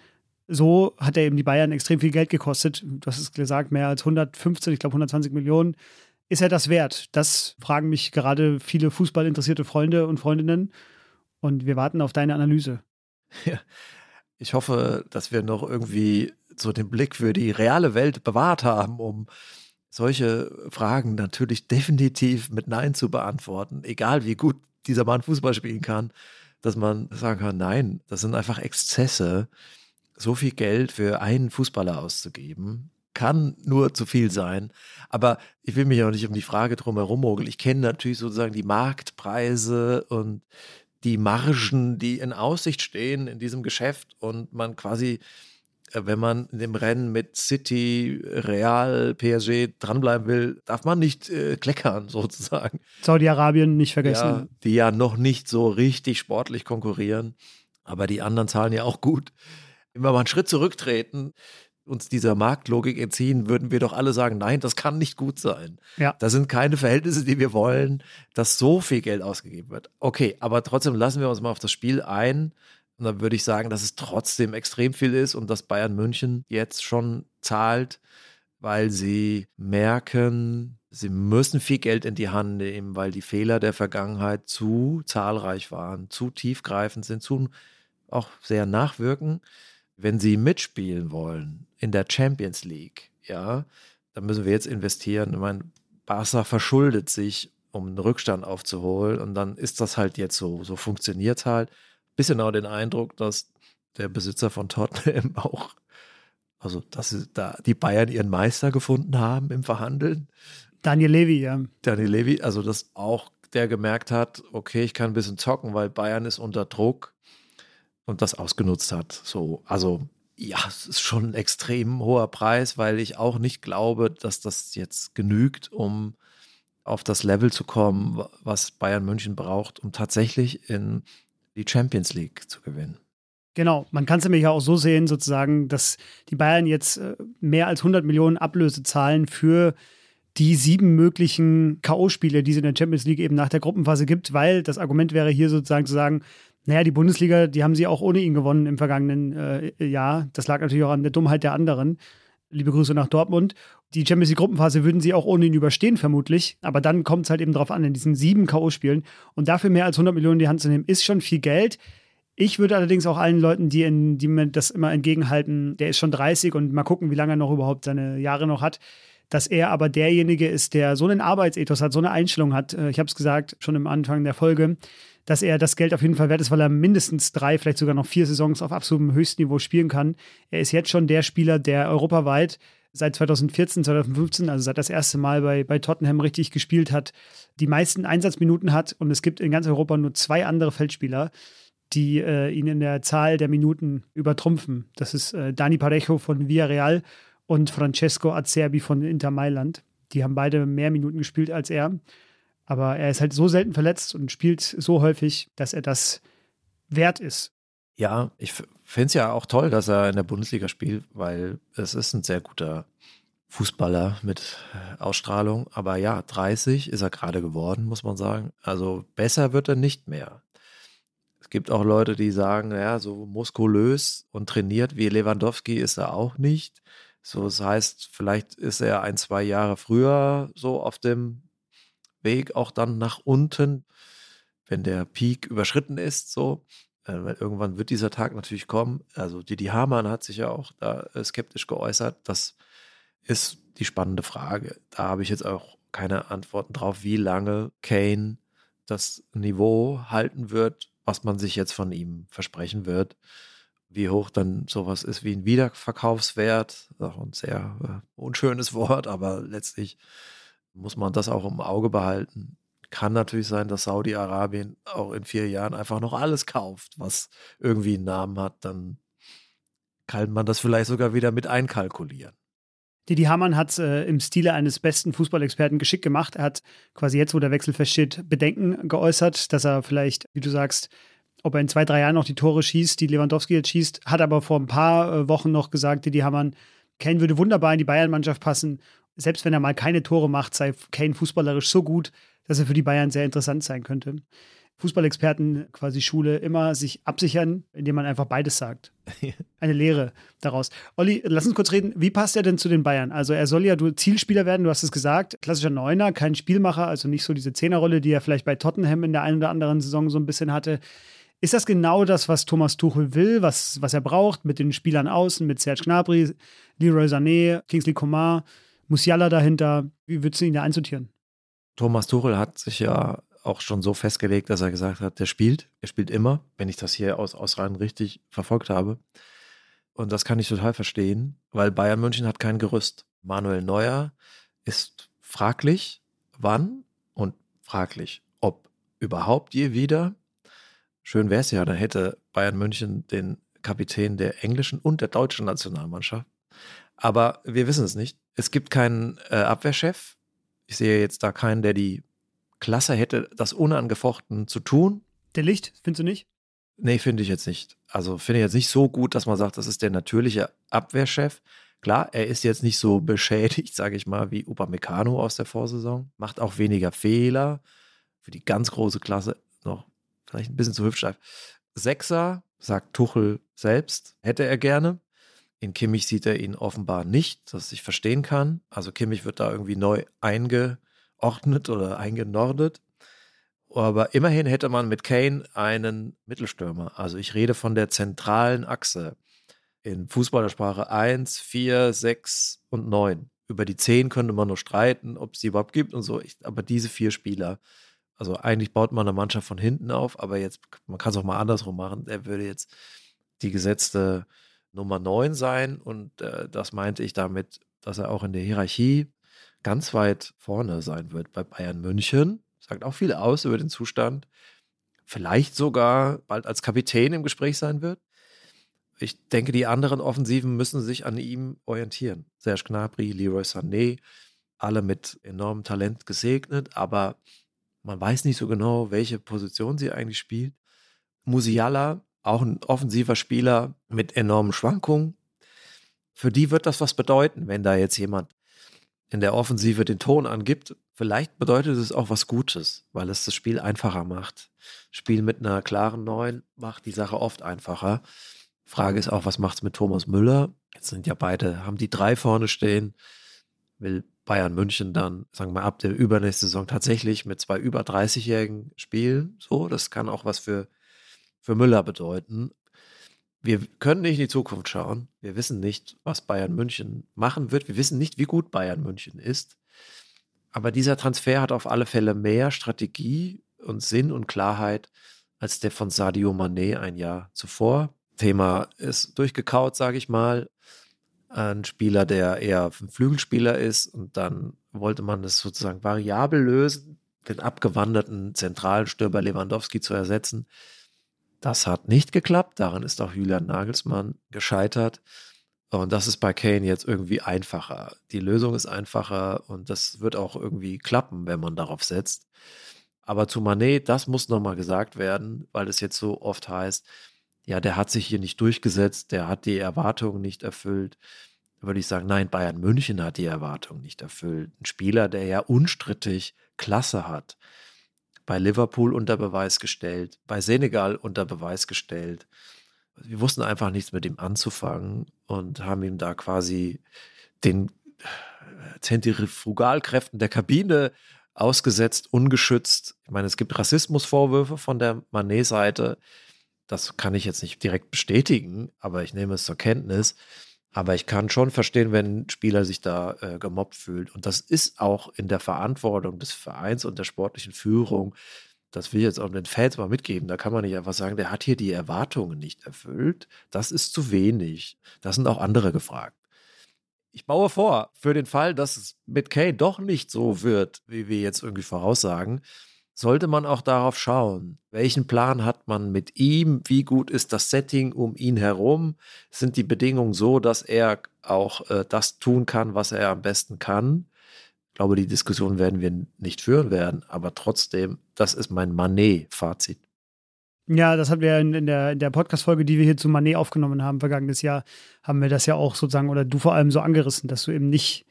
So hat er eben die Bayern extrem viel Geld gekostet. Du hast es gesagt, mehr als 115, ich glaube 120 Millionen. Ist er das wert? Das fragen mich gerade viele fußballinteressierte Freunde und Freundinnen. Und wir warten auf deine Analyse. Ja, ich hoffe, dass wir noch irgendwie so den Blick für die reale Welt bewahrt haben, um solche Fragen natürlich definitiv mit Nein zu beantworten, egal wie gut dieser Mann Fußball spielen kann, dass man sagen kann, nein, das sind einfach Exzesse. So viel Geld für einen Fußballer auszugeben, kann nur zu viel sein. Aber ich will mich auch nicht um die Frage drum herum mogeln. Ich kenne natürlich sozusagen die Marktpreise und die Margen, die in Aussicht stehen in diesem Geschäft und man quasi, wenn man in dem Rennen mit City, Real, PSG dranbleiben will, darf man nicht äh, kleckern sozusagen. Saudi-Arabien nicht vergessen. Ja, die ja noch nicht so richtig sportlich konkurrieren, aber die anderen zahlen ja auch gut. Immer mal einen Schritt zurücktreten, uns dieser Marktlogik entziehen, würden wir doch alle sagen, nein, das kann nicht gut sein. Ja. Das sind keine Verhältnisse, die wir wollen, dass so viel Geld ausgegeben wird. Okay, aber trotzdem lassen wir uns mal auf das Spiel ein. Und dann würde ich sagen, dass es trotzdem extrem viel ist und dass Bayern München jetzt schon zahlt, weil sie merken, sie müssen viel Geld in die Hand nehmen, weil die Fehler der Vergangenheit zu zahlreich waren, zu tiefgreifend sind, zu auch sehr nachwirken wenn sie mitspielen wollen in der Champions League, ja, dann müssen wir jetzt investieren. Ich meine, Barca verschuldet sich, um einen Rückstand aufzuholen und dann ist das halt jetzt so. So funktioniert es halt. Bisschen auch den Eindruck, dass der Besitzer von Tottenham auch, also dass da die Bayern ihren Meister gefunden haben im Verhandeln. Daniel Levy, ja. Daniel Levy, also dass auch der gemerkt hat, okay, ich kann ein bisschen zocken, weil Bayern ist unter Druck und das ausgenutzt hat. So, also ja, es ist schon ein extrem hoher Preis, weil ich auch nicht glaube, dass das jetzt genügt, um auf das Level zu kommen, was Bayern München braucht, um tatsächlich in die Champions League zu gewinnen. Genau, man kann es nämlich auch so sehen, sozusagen, dass die Bayern jetzt äh, mehr als 100 Millionen Ablöse zahlen für die sieben möglichen K.O.-Spiele, die es in der Champions League eben nach der Gruppenphase gibt, weil das Argument wäre hier sozusagen zu sagen, naja, die Bundesliga, die haben sie auch ohne ihn gewonnen im vergangenen äh, Jahr. Das lag natürlich auch an der Dummheit der anderen. Liebe Grüße nach Dortmund. Die Champions League Gruppenphase würden sie auch ohne ihn überstehen, vermutlich. Aber dann kommt es halt eben drauf an, in diesen sieben K.O.-Spielen. Und dafür mehr als 100 Millionen in die Hand zu nehmen, ist schon viel Geld. Ich würde allerdings auch allen Leuten, die, in, die mir das immer entgegenhalten, der ist schon 30 und mal gucken, wie lange er noch überhaupt seine Jahre noch hat, dass er aber derjenige ist, der so einen Arbeitsethos hat, so eine Einstellung hat. Äh, ich habe es gesagt, schon am Anfang der Folge dass er das Geld auf jeden Fall wert ist, weil er mindestens drei, vielleicht sogar noch vier Saisons auf absolutem Höchstniveau spielen kann. Er ist jetzt schon der Spieler, der europaweit seit 2014, 2015, also seit das erste Mal bei, bei Tottenham richtig gespielt hat, die meisten Einsatzminuten hat. Und es gibt in ganz Europa nur zwei andere Feldspieler, die äh, ihn in der Zahl der Minuten übertrumpfen. Das ist äh, Dani Parejo von Villarreal und Francesco Acerbi von Inter Mailand. Die haben beide mehr Minuten gespielt als er. Aber er ist halt so selten verletzt und spielt so häufig, dass er das wert ist. Ja, ich finde es ja auch toll, dass er in der Bundesliga spielt, weil es ist ein sehr guter Fußballer mit äh, Ausstrahlung. Aber ja, 30 ist er gerade geworden, muss man sagen. Also besser wird er nicht mehr. Es gibt auch Leute, die sagen, ja, so muskulös und trainiert wie Lewandowski ist er auch nicht. So, das heißt, vielleicht ist er ein, zwei Jahre früher so auf dem Weg auch dann nach unten, wenn der Peak überschritten ist, so. Äh, weil irgendwann wird dieser Tag natürlich kommen. Also Didi Hamann hat sich ja auch da äh, skeptisch geäußert. Das ist die spannende Frage. Da habe ich jetzt auch keine Antworten drauf, wie lange Kane das Niveau halten wird, was man sich jetzt von ihm versprechen wird. Wie hoch dann sowas ist wie ein Wiederverkaufswert. Auch ein sehr äh, unschönes Wort, aber letztlich muss man das auch im Auge behalten. Kann natürlich sein, dass Saudi-Arabien auch in vier Jahren einfach noch alles kauft, was irgendwie einen Namen hat. Dann kann man das vielleicht sogar wieder mit einkalkulieren. Didi Hamann hat es äh, im Stile eines besten Fußballexperten geschickt gemacht. Er hat quasi jetzt, wo der Wechsel feststeht, Bedenken geäußert, dass er vielleicht, wie du sagst, ob er in zwei, drei Jahren noch die Tore schießt, die Lewandowski jetzt schießt, hat aber vor ein paar äh, Wochen noch gesagt, Didi Hamann, Kane würde wunderbar in die Bayern-Mannschaft passen selbst wenn er mal keine Tore macht, sei Kane fußballerisch so gut, dass er für die Bayern sehr interessant sein könnte. Fußballexperten quasi Schule immer sich absichern, indem man einfach beides sagt. Eine Lehre daraus. Olli, lass uns kurz reden. Wie passt er denn zu den Bayern? Also er soll ja du Zielspieler werden, du hast es gesagt. Klassischer Neuner, kein Spielmacher, also nicht so diese Zehnerrolle, die er vielleicht bei Tottenham in der einen oder anderen Saison so ein bisschen hatte. Ist das genau das, was Thomas Tuchel will, was, was er braucht, mit den Spielern außen, mit Serge Gnabry, Leroy Sané, Kingsley Coman? Musiala dahinter. Wie würdest du ihn da einsortieren? Thomas Tuchel hat sich ja auch schon so festgelegt, dass er gesagt hat, der spielt, er spielt immer, wenn ich das hier aus, aus rein richtig verfolgt habe. Und das kann ich total verstehen, weil Bayern München hat kein Gerüst. Manuel Neuer ist fraglich, wann und fraglich, ob überhaupt je wieder. Schön wäre es ja, dann hätte Bayern München den Kapitän der englischen und der deutschen Nationalmannschaft. Aber wir wissen es nicht. Es gibt keinen äh, Abwehrchef. Ich sehe jetzt da keinen, der die Klasse hätte, das unangefochten zu tun. Der Licht, findest du nicht? Nee, finde ich jetzt nicht. Also finde ich jetzt nicht so gut, dass man sagt, das ist der natürliche Abwehrchef. Klar, er ist jetzt nicht so beschädigt, sage ich mal, wie Upamecano aus der Vorsaison. Macht auch weniger Fehler. Für die ganz große Klasse noch vielleicht ein bisschen zu hüftsteif. Sechser, sagt Tuchel selbst, hätte er gerne. In Kimmich sieht er ihn offenbar nicht, dass ich verstehen kann. Also Kimmich wird da irgendwie neu eingeordnet oder eingenordet. Aber immerhin hätte man mit Kane einen Mittelstürmer. Also ich rede von der zentralen Achse. In Fußballersprache 1, 4, 6 und 9. Über die 10 könnte man noch streiten, ob es die überhaupt gibt und so. Ich, aber diese vier Spieler. Also eigentlich baut man eine Mannschaft von hinten auf, aber jetzt, man kann es auch mal andersrum machen. Er würde jetzt die gesetzte Nummer 9 sein und äh, das meinte ich damit, dass er auch in der Hierarchie ganz weit vorne sein wird bei Bayern München. Sagt auch viel aus über den Zustand. Vielleicht sogar bald als Kapitän im Gespräch sein wird. Ich denke, die anderen Offensiven müssen sich an ihm orientieren. Serge Gnabry, Leroy Sané, alle mit enormem Talent gesegnet, aber man weiß nicht so genau, welche Position sie eigentlich spielt. Musiala auch ein offensiver Spieler mit enormen Schwankungen. Für die wird das was bedeuten, wenn da jetzt jemand in der Offensive den Ton angibt. Vielleicht bedeutet es auch was Gutes, weil es das Spiel einfacher macht. Spiel mit einer klaren Neun macht die Sache oft einfacher. Frage ist auch, was macht es mit Thomas Müller? Jetzt sind ja beide, haben die drei vorne stehen. Will Bayern München dann, sagen wir mal, ab der übernächsten Saison tatsächlich mit zwei über 30-Jährigen spielen? So, das kann auch was für für Müller bedeuten. Wir können nicht in die Zukunft schauen. Wir wissen nicht, was Bayern München machen wird. Wir wissen nicht, wie gut Bayern München ist. Aber dieser Transfer hat auf alle Fälle mehr Strategie und Sinn und Klarheit als der von Sadio Mané ein Jahr zuvor. Thema ist durchgekaut, sage ich mal. Ein Spieler, der eher ein Flügelspieler ist und dann wollte man das sozusagen variabel lösen, den abgewanderten zentralen Stürmer Lewandowski zu ersetzen. Das hat nicht geklappt. Daran ist auch Julian Nagelsmann gescheitert. Und das ist bei Kane jetzt irgendwie einfacher. Die Lösung ist einfacher und das wird auch irgendwie klappen, wenn man darauf setzt. Aber zu Manet, das muss nochmal gesagt werden, weil es jetzt so oft heißt, ja, der hat sich hier nicht durchgesetzt, der hat die Erwartungen nicht erfüllt. Da würde ich sagen, nein, Bayern München hat die Erwartungen nicht erfüllt. Ein Spieler, der ja unstrittig Klasse hat, bei Liverpool unter Beweis gestellt, bei Senegal unter Beweis gestellt. Wir wussten einfach nichts mit ihm anzufangen und haben ihm da quasi den Zentrifugalkräften der Kabine ausgesetzt, ungeschützt. Ich meine, es gibt Rassismusvorwürfe von der Manet-Seite. Das kann ich jetzt nicht direkt bestätigen, aber ich nehme es zur Kenntnis. Aber ich kann schon verstehen, wenn ein Spieler sich da äh, gemobbt fühlt. Und das ist auch in der Verantwortung des Vereins und der sportlichen Führung. Das will ich jetzt auch den Fans mal mitgeben. Da kann man nicht einfach sagen, der hat hier die Erwartungen nicht erfüllt. Das ist zu wenig. Das sind auch andere gefragt. Ich baue vor, für den Fall, dass es mit Kay doch nicht so wird, wie wir jetzt irgendwie voraussagen, sollte man auch darauf schauen, welchen Plan hat man mit ihm, wie gut ist das Setting um ihn herum, sind die Bedingungen so, dass er auch äh, das tun kann, was er am besten kann. Ich glaube, die Diskussion werden wir nicht führen werden, aber trotzdem, das ist mein Manet-Fazit. Ja, das hatten wir in, in der, in der Podcast-Folge, die wir hier zu Manet aufgenommen haben, vergangenes Jahr, haben wir das ja auch sozusagen, oder du vor allem so angerissen, dass du eben nicht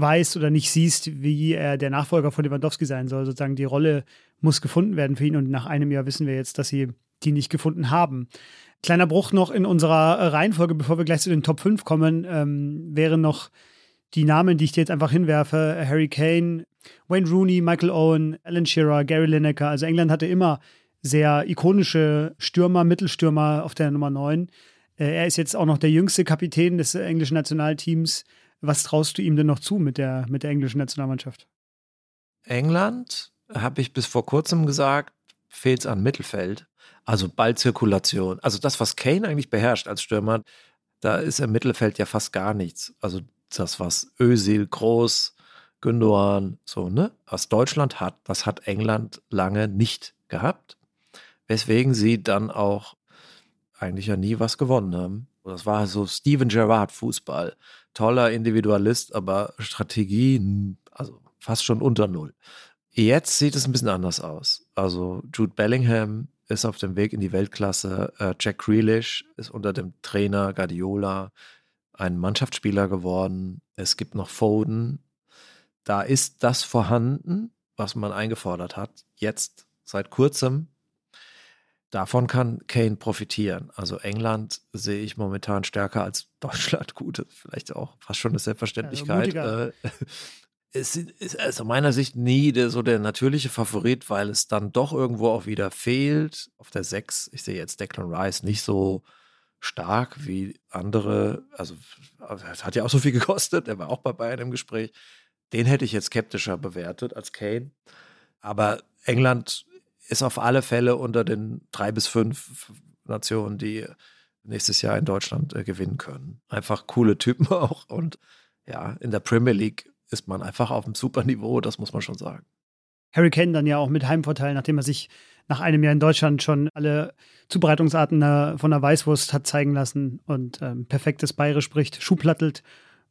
weißt oder nicht siehst, wie er der Nachfolger von Lewandowski sein soll. Sozusagen die Rolle muss gefunden werden für ihn und nach einem Jahr wissen wir jetzt, dass sie die nicht gefunden haben. Kleiner Bruch noch in unserer Reihenfolge, bevor wir gleich zu den Top 5 kommen, ähm, wären noch die Namen, die ich dir jetzt einfach hinwerfe. Harry Kane, Wayne Rooney, Michael Owen, Alan Shearer, Gary Lineker. Also England hatte immer sehr ikonische Stürmer, Mittelstürmer auf der Nummer 9. Äh, er ist jetzt auch noch der jüngste Kapitän des englischen Nationalteams. Was traust du ihm denn noch zu mit der, mit der englischen Nationalmannschaft? England, habe ich bis vor kurzem gesagt, fehlt es an Mittelfeld. Also Ballzirkulation. Also das, was Kane eigentlich beherrscht als Stürmer, da ist im Mittelfeld ja fast gar nichts. Also das, was Özil, Groß, Gündogan, so, ne, was Deutschland hat, das hat England lange nicht gehabt. weswegen sie dann auch eigentlich ja nie was gewonnen haben. Das war so Steven Gerrard Fußball. Toller Individualist, aber Strategie, also fast schon unter Null. Jetzt sieht es ein bisschen anders aus. Also Jude Bellingham ist auf dem Weg in die Weltklasse. Äh, Jack Grealish ist unter dem Trainer Guardiola ein Mannschaftsspieler geworden. Es gibt noch Foden. Da ist das vorhanden, was man eingefordert hat. Jetzt seit kurzem davon kann Kane profitieren. Also England sehe ich momentan stärker als Deutschland. Gut, vielleicht auch fast schon eine Selbstverständlichkeit. Ja, äh, es ist aus meiner Sicht nie der, so der natürliche Favorit, weil es dann doch irgendwo auch wieder fehlt. Auf der 6, ich sehe jetzt Declan Rice nicht so stark wie andere. Also, es hat ja auch so viel gekostet. Er war auch bei Bayern im Gespräch. Den hätte ich jetzt skeptischer bewertet als Kane. Aber England ist auf alle Fälle unter den drei bis fünf Nationen, die nächstes Jahr in Deutschland äh, gewinnen können. Einfach coole Typen auch. Und ja, in der Premier League ist man einfach auf einem super Niveau, das muss man schon sagen. Harry Kane dann ja auch mit Heimvorteil, nachdem er sich nach einem Jahr in Deutschland schon alle Zubereitungsarten von der Weißwurst hat zeigen lassen und ähm, perfektes Bayerisch spricht, schuhplattelt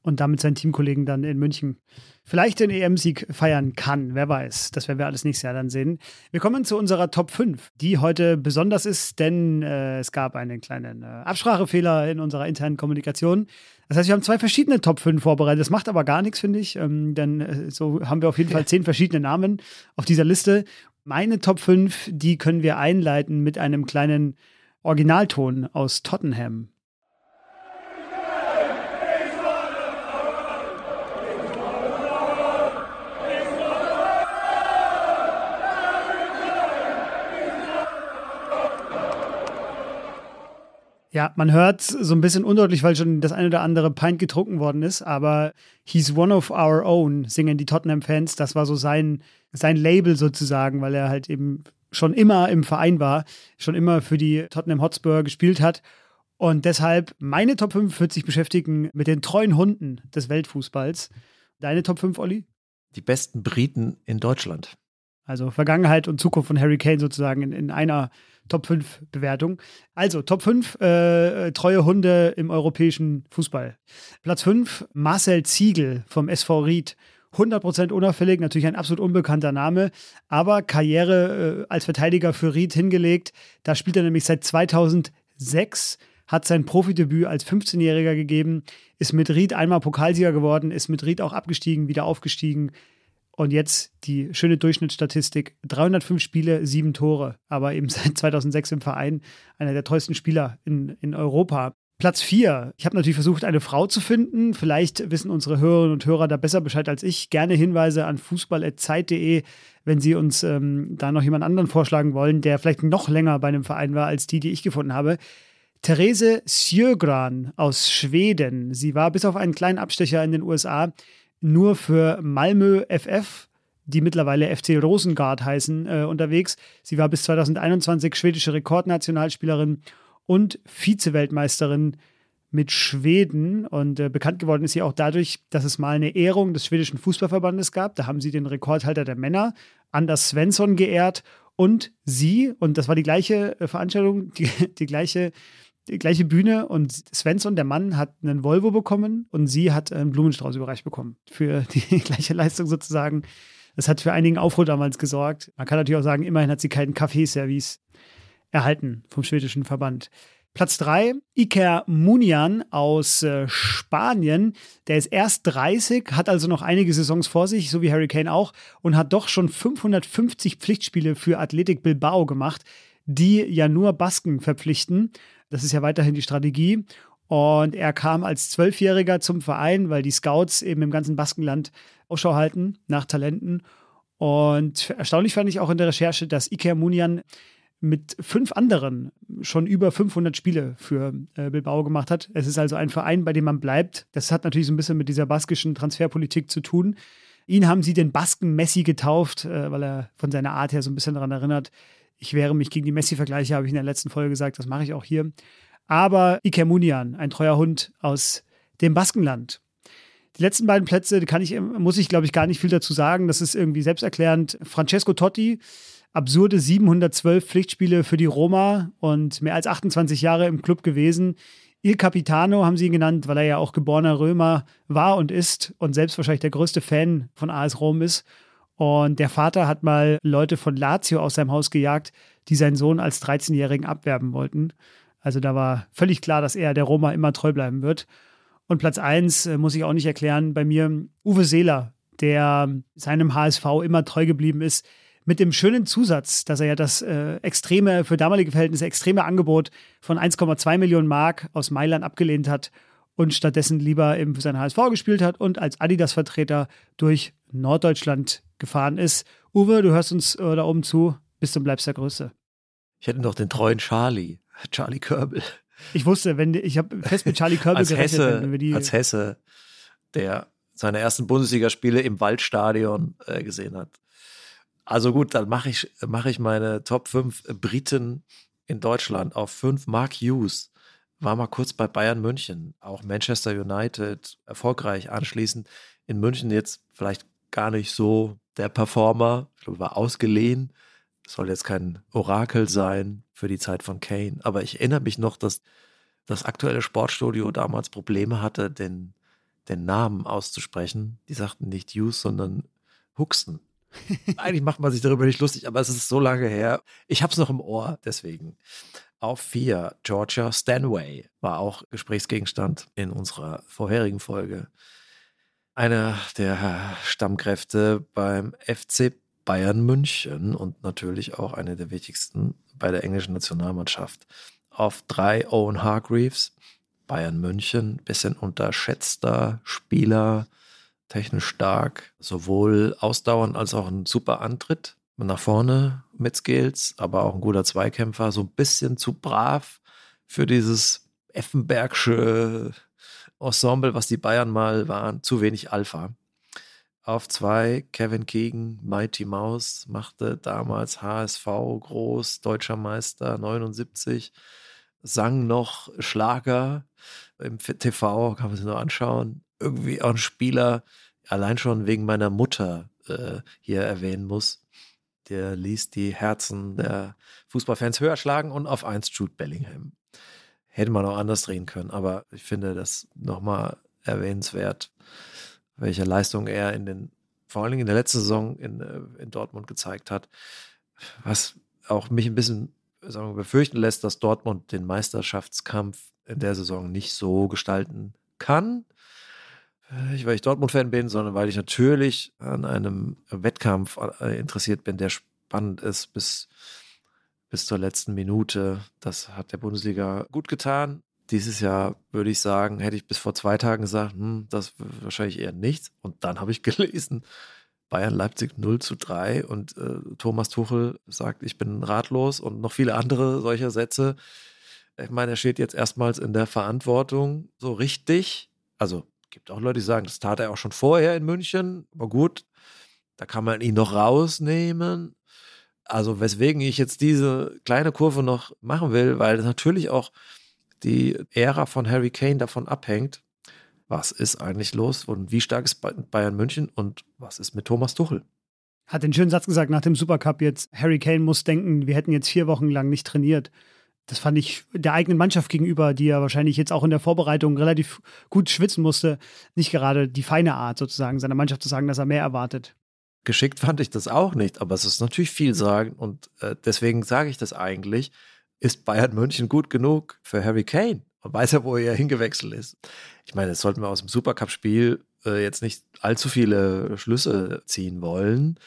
und damit seinen Teamkollegen dann in München vielleicht den EM-Sieg feiern kann. Wer weiß. Das werden wir alles nächstes Jahr dann sehen. Wir kommen zu unserer Top 5, die heute besonders ist, denn äh, es gab einen kleinen äh, Absprachefehler in unserer internen Kommunikation. Das heißt, wir haben zwei verschiedene Top 5 vorbereitet. Das macht aber gar nichts, finde ich. Ähm, denn äh, so haben wir auf jeden Fall zehn verschiedene Namen auf dieser Liste. Meine Top 5, die können wir einleiten mit einem kleinen Originalton aus Tottenham. Ja, man hört so ein bisschen undeutlich, weil schon das eine oder andere Pint getrunken worden ist, aber He's one of our own, singen die Tottenham-Fans. Das war so sein, sein Label sozusagen, weil er halt eben schon immer im Verein war, schon immer für die Tottenham Hotspur gespielt hat. Und deshalb, meine Top 5 wird sich beschäftigen mit den treuen Hunden des Weltfußballs. Deine Top 5, Olli? Die besten Briten in Deutschland. Also Vergangenheit und Zukunft von Harry Kane sozusagen in, in einer Top 5 Bewertung. Also Top 5 äh, treue Hunde im europäischen Fußball. Platz 5 Marcel Ziegel vom SV Ried. 100% unauffällig, natürlich ein absolut unbekannter Name, aber Karriere äh, als Verteidiger für Ried hingelegt. Da spielt er nämlich seit 2006, hat sein Profidebüt als 15-Jähriger gegeben, ist mit Ried einmal Pokalsieger geworden, ist mit Ried auch abgestiegen, wieder aufgestiegen, und jetzt die schöne Durchschnittsstatistik: 305 Spiele, sieben Tore. Aber eben seit 2006 im Verein einer der teuersten Spieler in, in Europa. Platz 4. Ich habe natürlich versucht, eine Frau zu finden. Vielleicht wissen unsere Hörerinnen und Hörer da besser Bescheid als ich. Gerne Hinweise an fußball.zeit.de, wenn Sie uns ähm, da noch jemand anderen vorschlagen wollen, der vielleicht noch länger bei einem Verein war als die, die ich gefunden habe. Therese Sjögran aus Schweden. Sie war bis auf einen kleinen Abstecher in den USA nur für Malmö FF, die mittlerweile FC Rosengard heißen, äh, unterwegs. Sie war bis 2021 schwedische Rekordnationalspielerin und Vize-Weltmeisterin mit Schweden. Und äh, bekannt geworden ist sie auch dadurch, dass es mal eine Ehrung des schwedischen Fußballverbandes gab. Da haben sie den Rekordhalter der Männer, Anders Svensson, geehrt. Und sie, und das war die gleiche äh, Veranstaltung, die, die gleiche die gleiche Bühne und Svensson, der Mann, hat einen Volvo bekommen und sie hat einen Blumenstrauß überreicht bekommen. Für die gleiche Leistung sozusagen. Das hat für einigen Aufruhr damals gesorgt. Man kann natürlich auch sagen, immerhin hat sie keinen Kaffeeservice erhalten vom schwedischen Verband. Platz 3, Iker Munian aus äh, Spanien. Der ist erst 30, hat also noch einige Saisons vor sich, so wie Harry Kane auch, und hat doch schon 550 Pflichtspiele für Athletic Bilbao gemacht, die ja nur Basken verpflichten. Das ist ja weiterhin die Strategie. Und er kam als Zwölfjähriger zum Verein, weil die Scouts eben im ganzen Baskenland Ausschau halten nach Talenten. Und erstaunlich fand ich auch in der Recherche, dass Iker Munian mit fünf anderen schon über 500 Spiele für äh, Bilbao gemacht hat. Es ist also ein Verein, bei dem man bleibt. Das hat natürlich so ein bisschen mit dieser baskischen Transferpolitik zu tun. Ihn haben sie den Basken Messi getauft, äh, weil er von seiner Art her so ein bisschen daran erinnert, ich wehre mich gegen die Messi-Vergleiche, habe ich in der letzten Folge gesagt, das mache ich auch hier. Aber Iker Munian, ein treuer Hund aus dem Baskenland. Die letzten beiden Plätze kann ich, muss ich, glaube ich, gar nicht viel dazu sagen. Das ist irgendwie selbsterklärend. Francesco Totti absurde 712 Pflichtspiele für die Roma und mehr als 28 Jahre im Club gewesen. Il Capitano haben sie ihn genannt, weil er ja auch geborener Römer war und ist und selbst wahrscheinlich der größte Fan von AS Rom ist. Und der Vater hat mal Leute von Lazio aus seinem Haus gejagt, die seinen Sohn als 13-Jährigen abwerben wollten. Also da war völlig klar, dass er der Roma immer treu bleiben wird. Und Platz 1 äh, muss ich auch nicht erklären, bei mir Uwe Seeler, der seinem HSV immer treu geblieben ist, mit dem schönen Zusatz, dass er ja das äh, extreme, für damalige Verhältnisse extreme Angebot von 1,2 Millionen Mark aus Mailand abgelehnt hat und stattdessen lieber eben für sein HSV gespielt hat und als Adidas-Vertreter durch Norddeutschland gefahren ist. Uwe, du hörst uns äh, da oben zu, bis zum bleibst der Größte. Ich hätte noch den treuen Charlie, Charlie Körbel. Ich wusste, wenn ich habe fest mit Charlie Körbel als gerechnet, Hesse, wenn wir die als Hesse, der seine ersten Bundesligaspiele im Waldstadion äh, gesehen hat. Also gut, dann mache ich, mach ich meine Top 5 Briten in Deutschland auf 5. Mark Hughes war mal kurz bei Bayern München, auch Manchester United, erfolgreich anschließend in München jetzt vielleicht gar nicht so der Performer, ich glaube, war ausgeliehen, soll jetzt kein Orakel sein für die Zeit von Kane, aber ich erinnere mich noch, dass das aktuelle Sportstudio damals Probleme hatte, den, den Namen auszusprechen. Die sagten nicht Hughes, sondern Huxton. Eigentlich macht man sich darüber nicht lustig, aber es ist so lange her. Ich habe es noch im Ohr, deswegen. Auf vier, Georgia Stanway war auch Gesprächsgegenstand in unserer vorherigen Folge. Einer der Stammkräfte beim FC Bayern München und natürlich auch eine der wichtigsten bei der englischen Nationalmannschaft. Auf drei Owen Hargreaves, Bayern München, bisschen unterschätzter Spieler, technisch stark, sowohl ausdauernd als auch ein super Antritt nach vorne mit Skills, aber auch ein guter Zweikämpfer, so ein bisschen zu brav für dieses Effenbergsche Ensemble, was die Bayern mal waren, zu wenig Alpha. Auf zwei, Kevin Keegan, Mighty Mouse, machte damals HSV groß, deutscher Meister 79, sang noch Schlager im TV, kann man sich nur anschauen. Irgendwie auch ein Spieler, allein schon wegen meiner Mutter äh, hier erwähnen muss. Der ließ die Herzen der Fußballfans höher schlagen und auf eins Jude Bellingham. Hätte man auch anders drehen können, aber ich finde das nochmal erwähnenswert, welche Leistung er in den, vor allen Dingen in der letzten Saison in, äh, in Dortmund gezeigt hat. Was auch mich ein bisschen sagen wir, befürchten lässt, dass Dortmund den Meisterschaftskampf in der Saison nicht so gestalten kann. Nicht, weil ich Dortmund-Fan bin, sondern weil ich natürlich an einem Wettkampf äh, interessiert bin, der spannend ist bis, bis zur letzten Minute. Das hat der Bundesliga gut getan. Dieses Jahr würde ich sagen, hätte ich bis vor zwei Tagen gesagt, hm, das wahrscheinlich eher nichts. Und dann habe ich gelesen, Bayern Leipzig 0 zu 3 und äh, Thomas Tuchel sagt, ich bin ratlos und noch viele andere solcher Sätze. Ich meine, er steht jetzt erstmals in der Verantwortung so richtig. Also gibt auch Leute, die sagen, das tat er auch schon vorher in München. Aber gut, da kann man ihn noch rausnehmen. Also weswegen ich jetzt diese kleine Kurve noch machen will, weil natürlich auch die Ära von Harry Kane davon abhängt, was ist eigentlich los und wie stark ist Bayern München und was ist mit Thomas Tuchel. Hat den schönen Satz gesagt nach dem Supercup jetzt, Harry Kane muss denken, wir hätten jetzt vier Wochen lang nicht trainiert das fand ich der eigenen Mannschaft gegenüber, die ja wahrscheinlich jetzt auch in der Vorbereitung relativ gut schwitzen musste, nicht gerade die feine Art sozusagen, seiner Mannschaft zu sagen, dass er mehr erwartet. Geschickt fand ich das auch nicht, aber es ist natürlich viel sagen und äh, deswegen sage ich das eigentlich. Ist Bayern München gut genug für Harry Kane? Man weiß ja, wo er hingewechselt ist. Ich meine, das sollten wir aus dem Supercup-Spiel äh, jetzt nicht allzu viele Schlüsse ziehen wollen.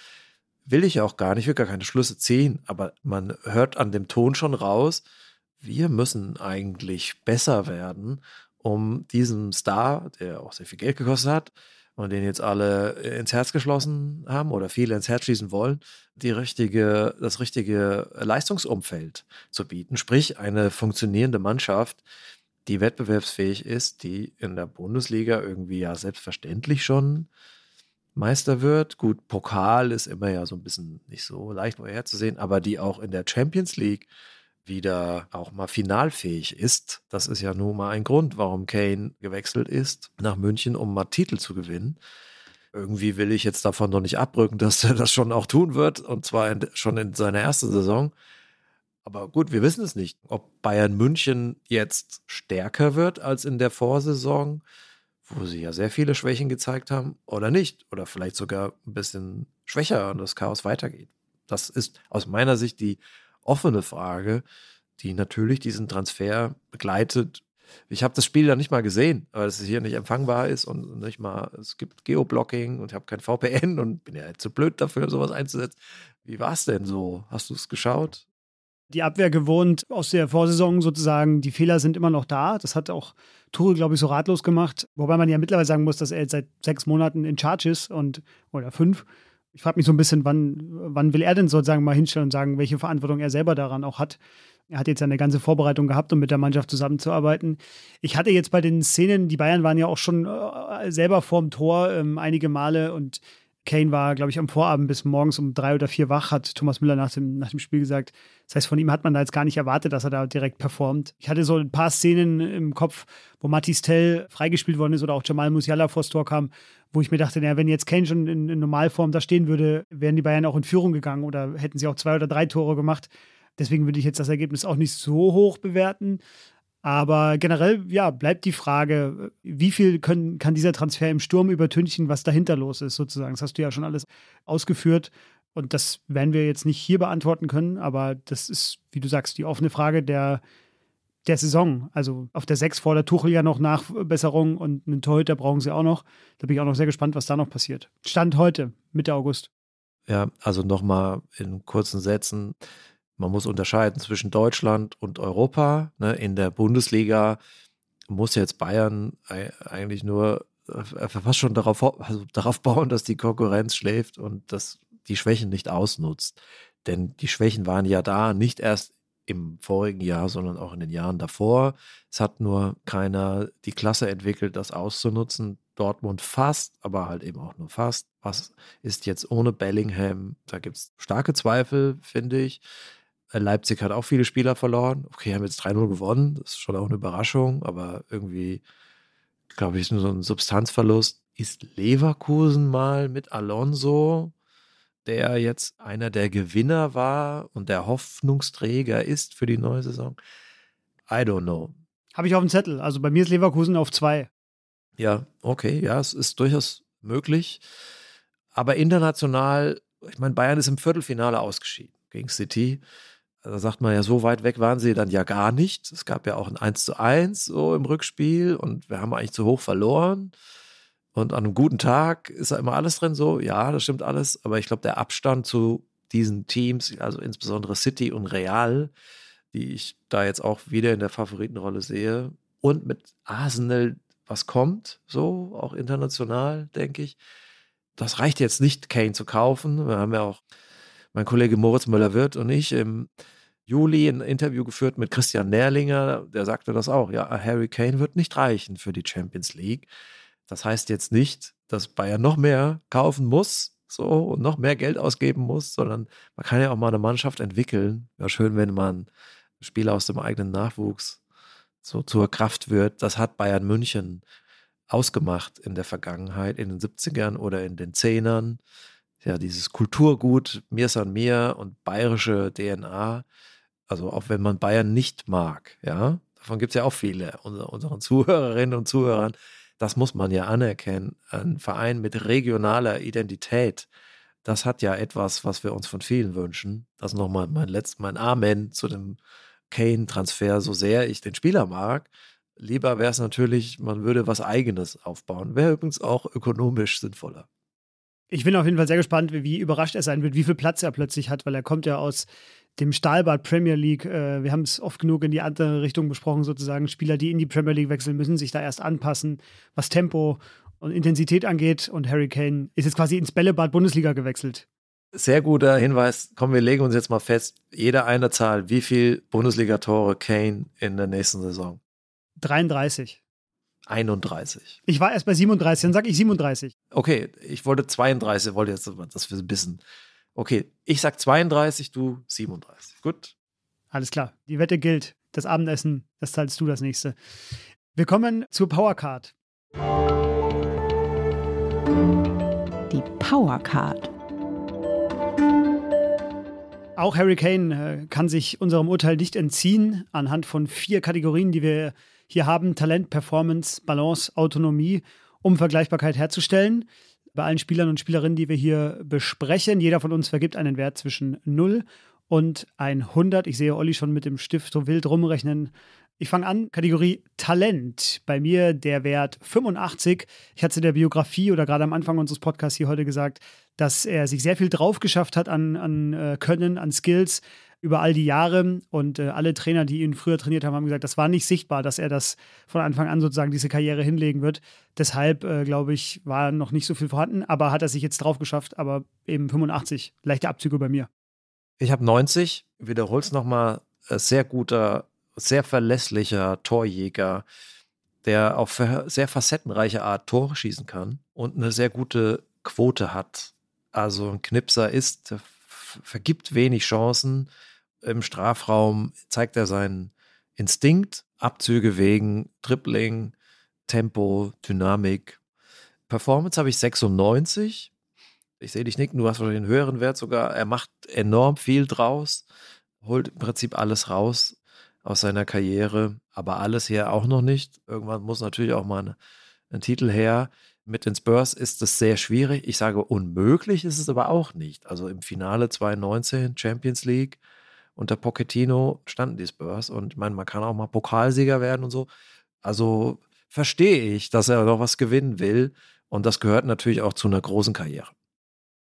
Will ich auch gar nicht, ich will gar keine Schlüsse ziehen, aber man hört an dem Ton schon raus, wir müssen eigentlich besser werden, um diesem Star, der auch sehr viel Geld gekostet hat und den jetzt alle ins Herz geschlossen haben oder viele ins Herz schließen wollen, die richtige, das richtige Leistungsumfeld zu bieten. Sprich, eine funktionierende Mannschaft, die wettbewerbsfähig ist, die in der Bundesliga irgendwie ja selbstverständlich schon Meister wird. Gut, Pokal ist immer ja so ein bisschen nicht so leicht vorherzusehen, aber die auch in der Champions League wieder auch mal finalfähig ist. Das ist ja nun mal ein Grund, warum Kane gewechselt ist nach München, um mal Titel zu gewinnen. Irgendwie will ich jetzt davon noch nicht abrücken, dass er das schon auch tun wird und zwar in, schon in seiner ersten Saison. Aber gut, wir wissen es nicht, ob Bayern München jetzt stärker wird als in der Vorsaison, wo sie ja sehr viele Schwächen gezeigt haben, oder nicht. Oder vielleicht sogar ein bisschen schwächer und das Chaos weitergeht. Das ist aus meiner Sicht die offene Frage, die natürlich diesen Transfer begleitet. Ich habe das Spiel ja nicht mal gesehen, weil es hier nicht empfangbar ist und nicht mal, es gibt Geoblocking und ich habe kein VPN und bin ja zu blöd dafür, sowas einzusetzen. Wie war es denn so? Hast du es geschaut? die Abwehr gewohnt aus der Vorsaison sozusagen. Die Fehler sind immer noch da. Das hat auch Tuchel, glaube ich, so ratlos gemacht. Wobei man ja mittlerweile sagen muss, dass er jetzt seit sechs Monaten in Charge ist und oder fünf. Ich frage mich so ein bisschen, wann, wann will er denn sozusagen mal hinstellen und sagen, welche Verantwortung er selber daran auch hat. Er hat jetzt eine ganze Vorbereitung gehabt, um mit der Mannschaft zusammenzuarbeiten. Ich hatte jetzt bei den Szenen, die Bayern waren ja auch schon äh, selber vorm Tor ähm, einige Male und Kane war, glaube ich, am Vorabend bis morgens um drei oder vier wach, hat Thomas Müller nach dem, nach dem Spiel gesagt. Das heißt, von ihm hat man da jetzt gar nicht erwartet, dass er da direkt performt. Ich hatte so ein paar Szenen im Kopf, wo Matis Tell freigespielt worden ist oder auch Jamal Musiala vors Tor kam, wo ich mir dachte, naja, wenn jetzt Kane schon in, in Normalform da stehen würde, wären die Bayern auch in Führung gegangen oder hätten sie auch zwei oder drei Tore gemacht. Deswegen würde ich jetzt das Ergebnis auch nicht so hoch bewerten. Aber generell, ja, bleibt die Frage, wie viel können, kann dieser Transfer im Sturm übertünchen, was dahinter los ist, sozusagen. Das hast du ja schon alles ausgeführt. Und das werden wir jetzt nicht hier beantworten können, aber das ist, wie du sagst, die offene Frage der, der Saison. Also auf der 6 fordert Tuchel ja noch Nachbesserung und einen Torhüter brauchen sie auch noch. Da bin ich auch noch sehr gespannt, was da noch passiert. Stand heute, Mitte August. Ja, also nochmal in kurzen Sätzen. Man muss unterscheiden zwischen Deutschland und Europa. Ne? In der Bundesliga muss jetzt Bayern eigentlich nur äh, fast schon darauf, also darauf bauen, dass die Konkurrenz schläft und dass die Schwächen nicht ausnutzt. Denn die Schwächen waren ja da, nicht erst im vorigen Jahr, sondern auch in den Jahren davor. Es hat nur keiner die Klasse entwickelt, das auszunutzen. Dortmund fast, aber halt eben auch nur fast. Was ist jetzt ohne Bellingham? Da gibt es starke Zweifel, finde ich. Leipzig hat auch viele Spieler verloren. Okay, haben jetzt 3-0 gewonnen. Das ist schon auch eine Überraschung, aber irgendwie, glaube ich, ist nur so ein Substanzverlust. Ist Leverkusen mal mit Alonso, der jetzt einer der Gewinner war und der Hoffnungsträger ist für die neue Saison? I don't know. Habe ich auf dem Zettel. Also bei mir ist Leverkusen auf zwei. Ja, okay, ja, es ist durchaus möglich. Aber international, ich meine, Bayern ist im Viertelfinale ausgeschieden gegen City da sagt man ja, so weit weg waren sie dann ja gar nicht. Es gab ja auch ein 1 zu 1 so im Rückspiel und wir haben eigentlich zu hoch verloren. Und an einem guten Tag ist da immer alles drin so. Ja, das stimmt alles. Aber ich glaube, der Abstand zu diesen Teams, also insbesondere City und Real, die ich da jetzt auch wieder in der Favoritenrolle sehe, und mit Arsenal, was kommt, so auch international, denke ich. Das reicht jetzt nicht, Kane zu kaufen. Wir haben ja auch mein Kollege Moritz Müller-Wirth und ich im Juli ein Interview geführt mit Christian Nährlinger, der sagte das auch. Ja, Harry Kane wird nicht reichen für die Champions League. Das heißt jetzt nicht, dass Bayern noch mehr kaufen muss, so und noch mehr Geld ausgeben muss, sondern man kann ja auch mal eine Mannschaft entwickeln. Wäre schön, wenn man Spieler aus dem eigenen Nachwuchs so zur Kraft wird. Das hat Bayern München ausgemacht in der Vergangenheit, in den 70ern oder in den 10ern ja, dieses Kulturgut, mir san mir und bayerische DNA, also auch wenn man Bayern nicht mag, ja, davon gibt es ja auch viele unter unseren Zuhörerinnen und Zuhörern, das muss man ja anerkennen. Ein Verein mit regionaler Identität, das hat ja etwas, was wir uns von vielen wünschen. Das nochmal mein letztes, mein Amen zu dem Kane-Transfer, so sehr ich den Spieler mag. Lieber wäre es natürlich, man würde was Eigenes aufbauen. Wäre übrigens auch ökonomisch sinnvoller. Ich bin auf jeden Fall sehr gespannt, wie überrascht er sein wird, wie viel Platz er plötzlich hat, weil er kommt ja aus dem Stahlbad Premier League. Äh, wir haben es oft genug in die andere Richtung besprochen, sozusagen. Spieler, die in die Premier League wechseln, müssen sich da erst anpassen, was Tempo und Intensität angeht. Und Harry Kane ist jetzt quasi ins Bällebad Bundesliga gewechselt. Sehr guter Hinweis. Komm, wir legen uns jetzt mal fest. Jeder eine Zahl. Wie viel Bundesliga-Tore Kane in der nächsten Saison? 33. 31. Ich war erst bei 37, dann sag ich 37. Okay, ich wollte 32, wollte jetzt, dass wir ein bisschen. Okay, ich sag 32, du 37. Gut. Alles klar. Die Wette gilt. Das Abendessen, das zahlst du das nächste. Wir kommen zur Powercard. Die Powercard. Auch Harry Kane äh, kann sich unserem Urteil nicht entziehen, anhand von vier Kategorien, die wir hier haben: Talent, Performance, Balance, Autonomie, um Vergleichbarkeit herzustellen. Bei allen Spielern und Spielerinnen, die wir hier besprechen, jeder von uns vergibt einen Wert zwischen 0 und 100. Ich sehe Olli schon mit dem Stift so wild rumrechnen. Ich fange an, Kategorie Talent. Bei mir der Wert 85. Ich hatte in der Biografie oder gerade am Anfang unseres Podcasts hier heute gesagt, dass er sich sehr viel drauf geschafft hat an, an äh, Können, an Skills über all die Jahre. Und äh, alle Trainer, die ihn früher trainiert haben, haben gesagt, das war nicht sichtbar, dass er das von Anfang an sozusagen diese Karriere hinlegen wird. Deshalb, äh, glaube ich, war noch nicht so viel vorhanden, aber hat er sich jetzt drauf geschafft. Aber eben 85, leichte Abzüge bei mir. Ich habe 90, wiederhol's nochmal, äh, sehr guter sehr verlässlicher Torjäger, der auf sehr facettenreiche Art Tore schießen kann und eine sehr gute Quote hat. Also ein Knipser ist, vergibt wenig Chancen. Im Strafraum zeigt er seinen Instinkt, Abzüge wegen Dribbling, Tempo, Dynamik. Performance habe ich 96. Ich sehe dich nicken, du hast wahrscheinlich einen höheren Wert sogar. Er macht enorm viel draus, holt im Prinzip alles raus aus seiner Karriere, aber alles hier auch noch nicht. Irgendwann muss natürlich auch mal ein, ein Titel her. Mit den Spurs ist es sehr schwierig. Ich sage, unmöglich ist es aber auch nicht. Also im Finale 2019 Champions League unter Pochettino standen die Spurs und ich meine, man kann auch mal Pokalsieger werden und so. Also verstehe ich, dass er noch was gewinnen will und das gehört natürlich auch zu einer großen Karriere.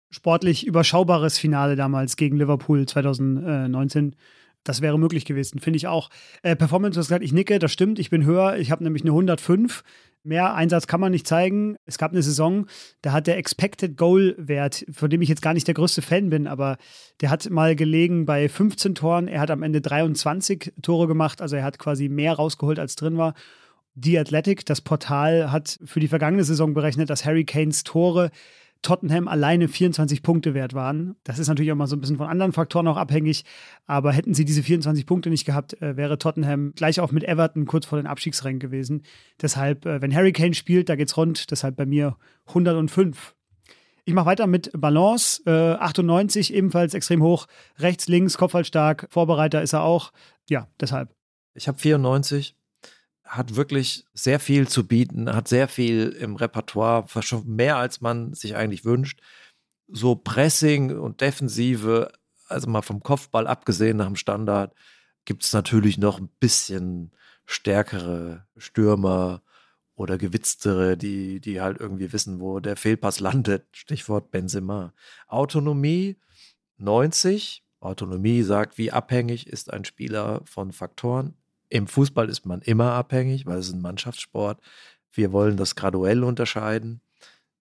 Sportlich überschaubares Finale damals gegen Liverpool 2019 das wäre möglich gewesen, finde ich auch. Äh, Performance, du hast gesagt, ich nicke, das stimmt, ich bin höher. Ich habe nämlich eine 105. Mehr Einsatz kann man nicht zeigen. Es gab eine Saison, da hat der Expected Goal Wert, von dem ich jetzt gar nicht der größte Fan bin, aber der hat mal gelegen bei 15 Toren. Er hat am Ende 23 Tore gemacht, also er hat quasi mehr rausgeholt, als drin war. The Athletic, das Portal, hat für die vergangene Saison berechnet, dass Harry Kanes Tore Tottenham alleine 24 Punkte wert waren. Das ist natürlich auch mal so ein bisschen von anderen Faktoren auch abhängig. Aber hätten sie diese 24 Punkte nicht gehabt, äh, wäre Tottenham gleich auch mit Everton kurz vor den Abstiegsrängen gewesen. Deshalb, äh, wenn Harry Kane spielt, da geht's rund. Deshalb bei mir 105. Ich mache weiter mit Balance. Äh, 98 ebenfalls extrem hoch. Rechts, links, Kopfballstark. Vorbereiter ist er auch. Ja, deshalb. Ich habe 94 hat wirklich sehr viel zu bieten, hat sehr viel im Repertoire, mehr als man sich eigentlich wünscht. So Pressing und Defensive, also mal vom Kopfball abgesehen nach dem Standard, gibt es natürlich noch ein bisschen stärkere Stürmer oder gewitztere, die, die halt irgendwie wissen, wo der Fehlpass landet. Stichwort Benzema. Autonomie 90. Autonomie sagt, wie abhängig ist ein Spieler von Faktoren. Im Fußball ist man immer abhängig, weil es ein Mannschaftssport. Wir wollen das graduell unterscheiden.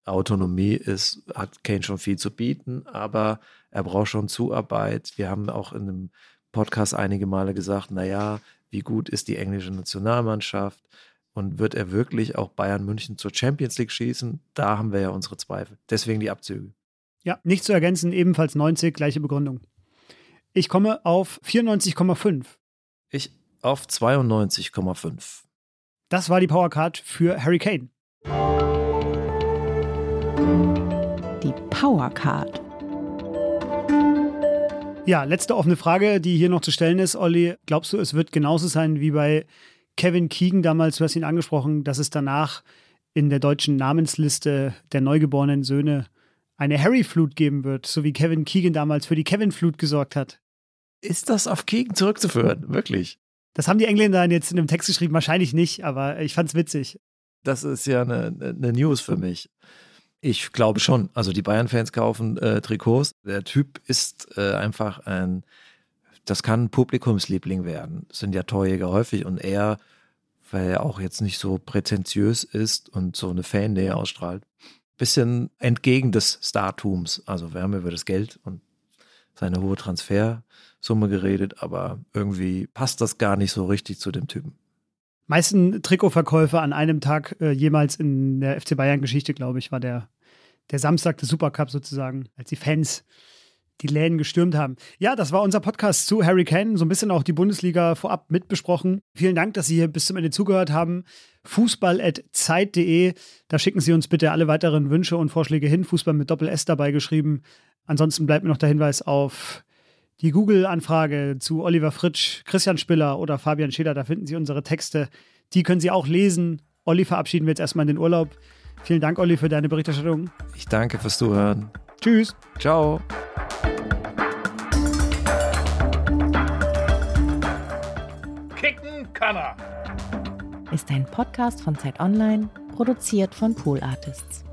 Autonomie ist, hat Kane schon viel zu bieten, aber er braucht schon Zuarbeit. Wir haben auch in einem Podcast einige Male gesagt, naja, wie gut ist die englische Nationalmannschaft und wird er wirklich auch Bayern München zur Champions League schießen? Da haben wir ja unsere Zweifel. Deswegen die Abzüge. Ja, nicht zu ergänzen, ebenfalls 90, gleiche Begründung. Ich komme auf 94,5. Ich auf 92,5. Das war die Powercard für Harry Kane. Die Powercard. Ja, letzte offene Frage, die hier noch zu stellen ist, Olli. Glaubst du, es wird genauso sein wie bei Kevin Keegan damals, du hast ihn angesprochen, dass es danach in der deutschen Namensliste der neugeborenen Söhne eine Harry-Flut geben wird, so wie Kevin Keegan damals für die Kevin-Flut gesorgt hat? Ist das auf Keegan zurückzuführen? Wirklich? Das haben die Engländer jetzt in einem Text geschrieben, wahrscheinlich nicht, aber ich fand's witzig. Das ist ja eine, eine News für mich. Ich glaube schon. Also die Bayern-Fans kaufen äh, Trikots. Der Typ ist äh, einfach ein, das kann ein Publikumsliebling werden. Das sind ja Torjäger häufig und er, weil er auch jetzt nicht so prätentiös ist und so eine Fannähe ausstrahlt, bisschen entgegen des Startums. Also wir haben über das Geld und seine hohe Transfersumme geredet, aber irgendwie passt das gar nicht so richtig zu dem Typen. Meisten Trikotverkäufe an einem Tag äh, jemals in der FC Bayern-Geschichte, glaube ich, war der, der Samstag des Supercup sozusagen, als die Fans die Läden gestürmt haben. Ja, das war unser Podcast zu Harry Kane. So ein bisschen auch die Bundesliga vorab mitbesprochen. Vielen Dank, dass Sie hier bis zum Ende zugehört haben. Fußball.zeit.de. Da schicken Sie uns bitte alle weiteren Wünsche und Vorschläge hin. Fußball mit Doppel-S dabei geschrieben. Ansonsten bleibt mir noch der Hinweis auf die Google-Anfrage zu Oliver Fritsch, Christian Spiller oder Fabian Schäler. Da finden Sie unsere Texte. Die können Sie auch lesen. Olli verabschieden wir jetzt erstmal in den Urlaub. Vielen Dank, Olli, für deine Berichterstattung. Ich danke fürs Zuhören. Tschüss. Ciao. Kicken kann er. Ist ein Podcast von Zeit Online, produziert von Pool Artists.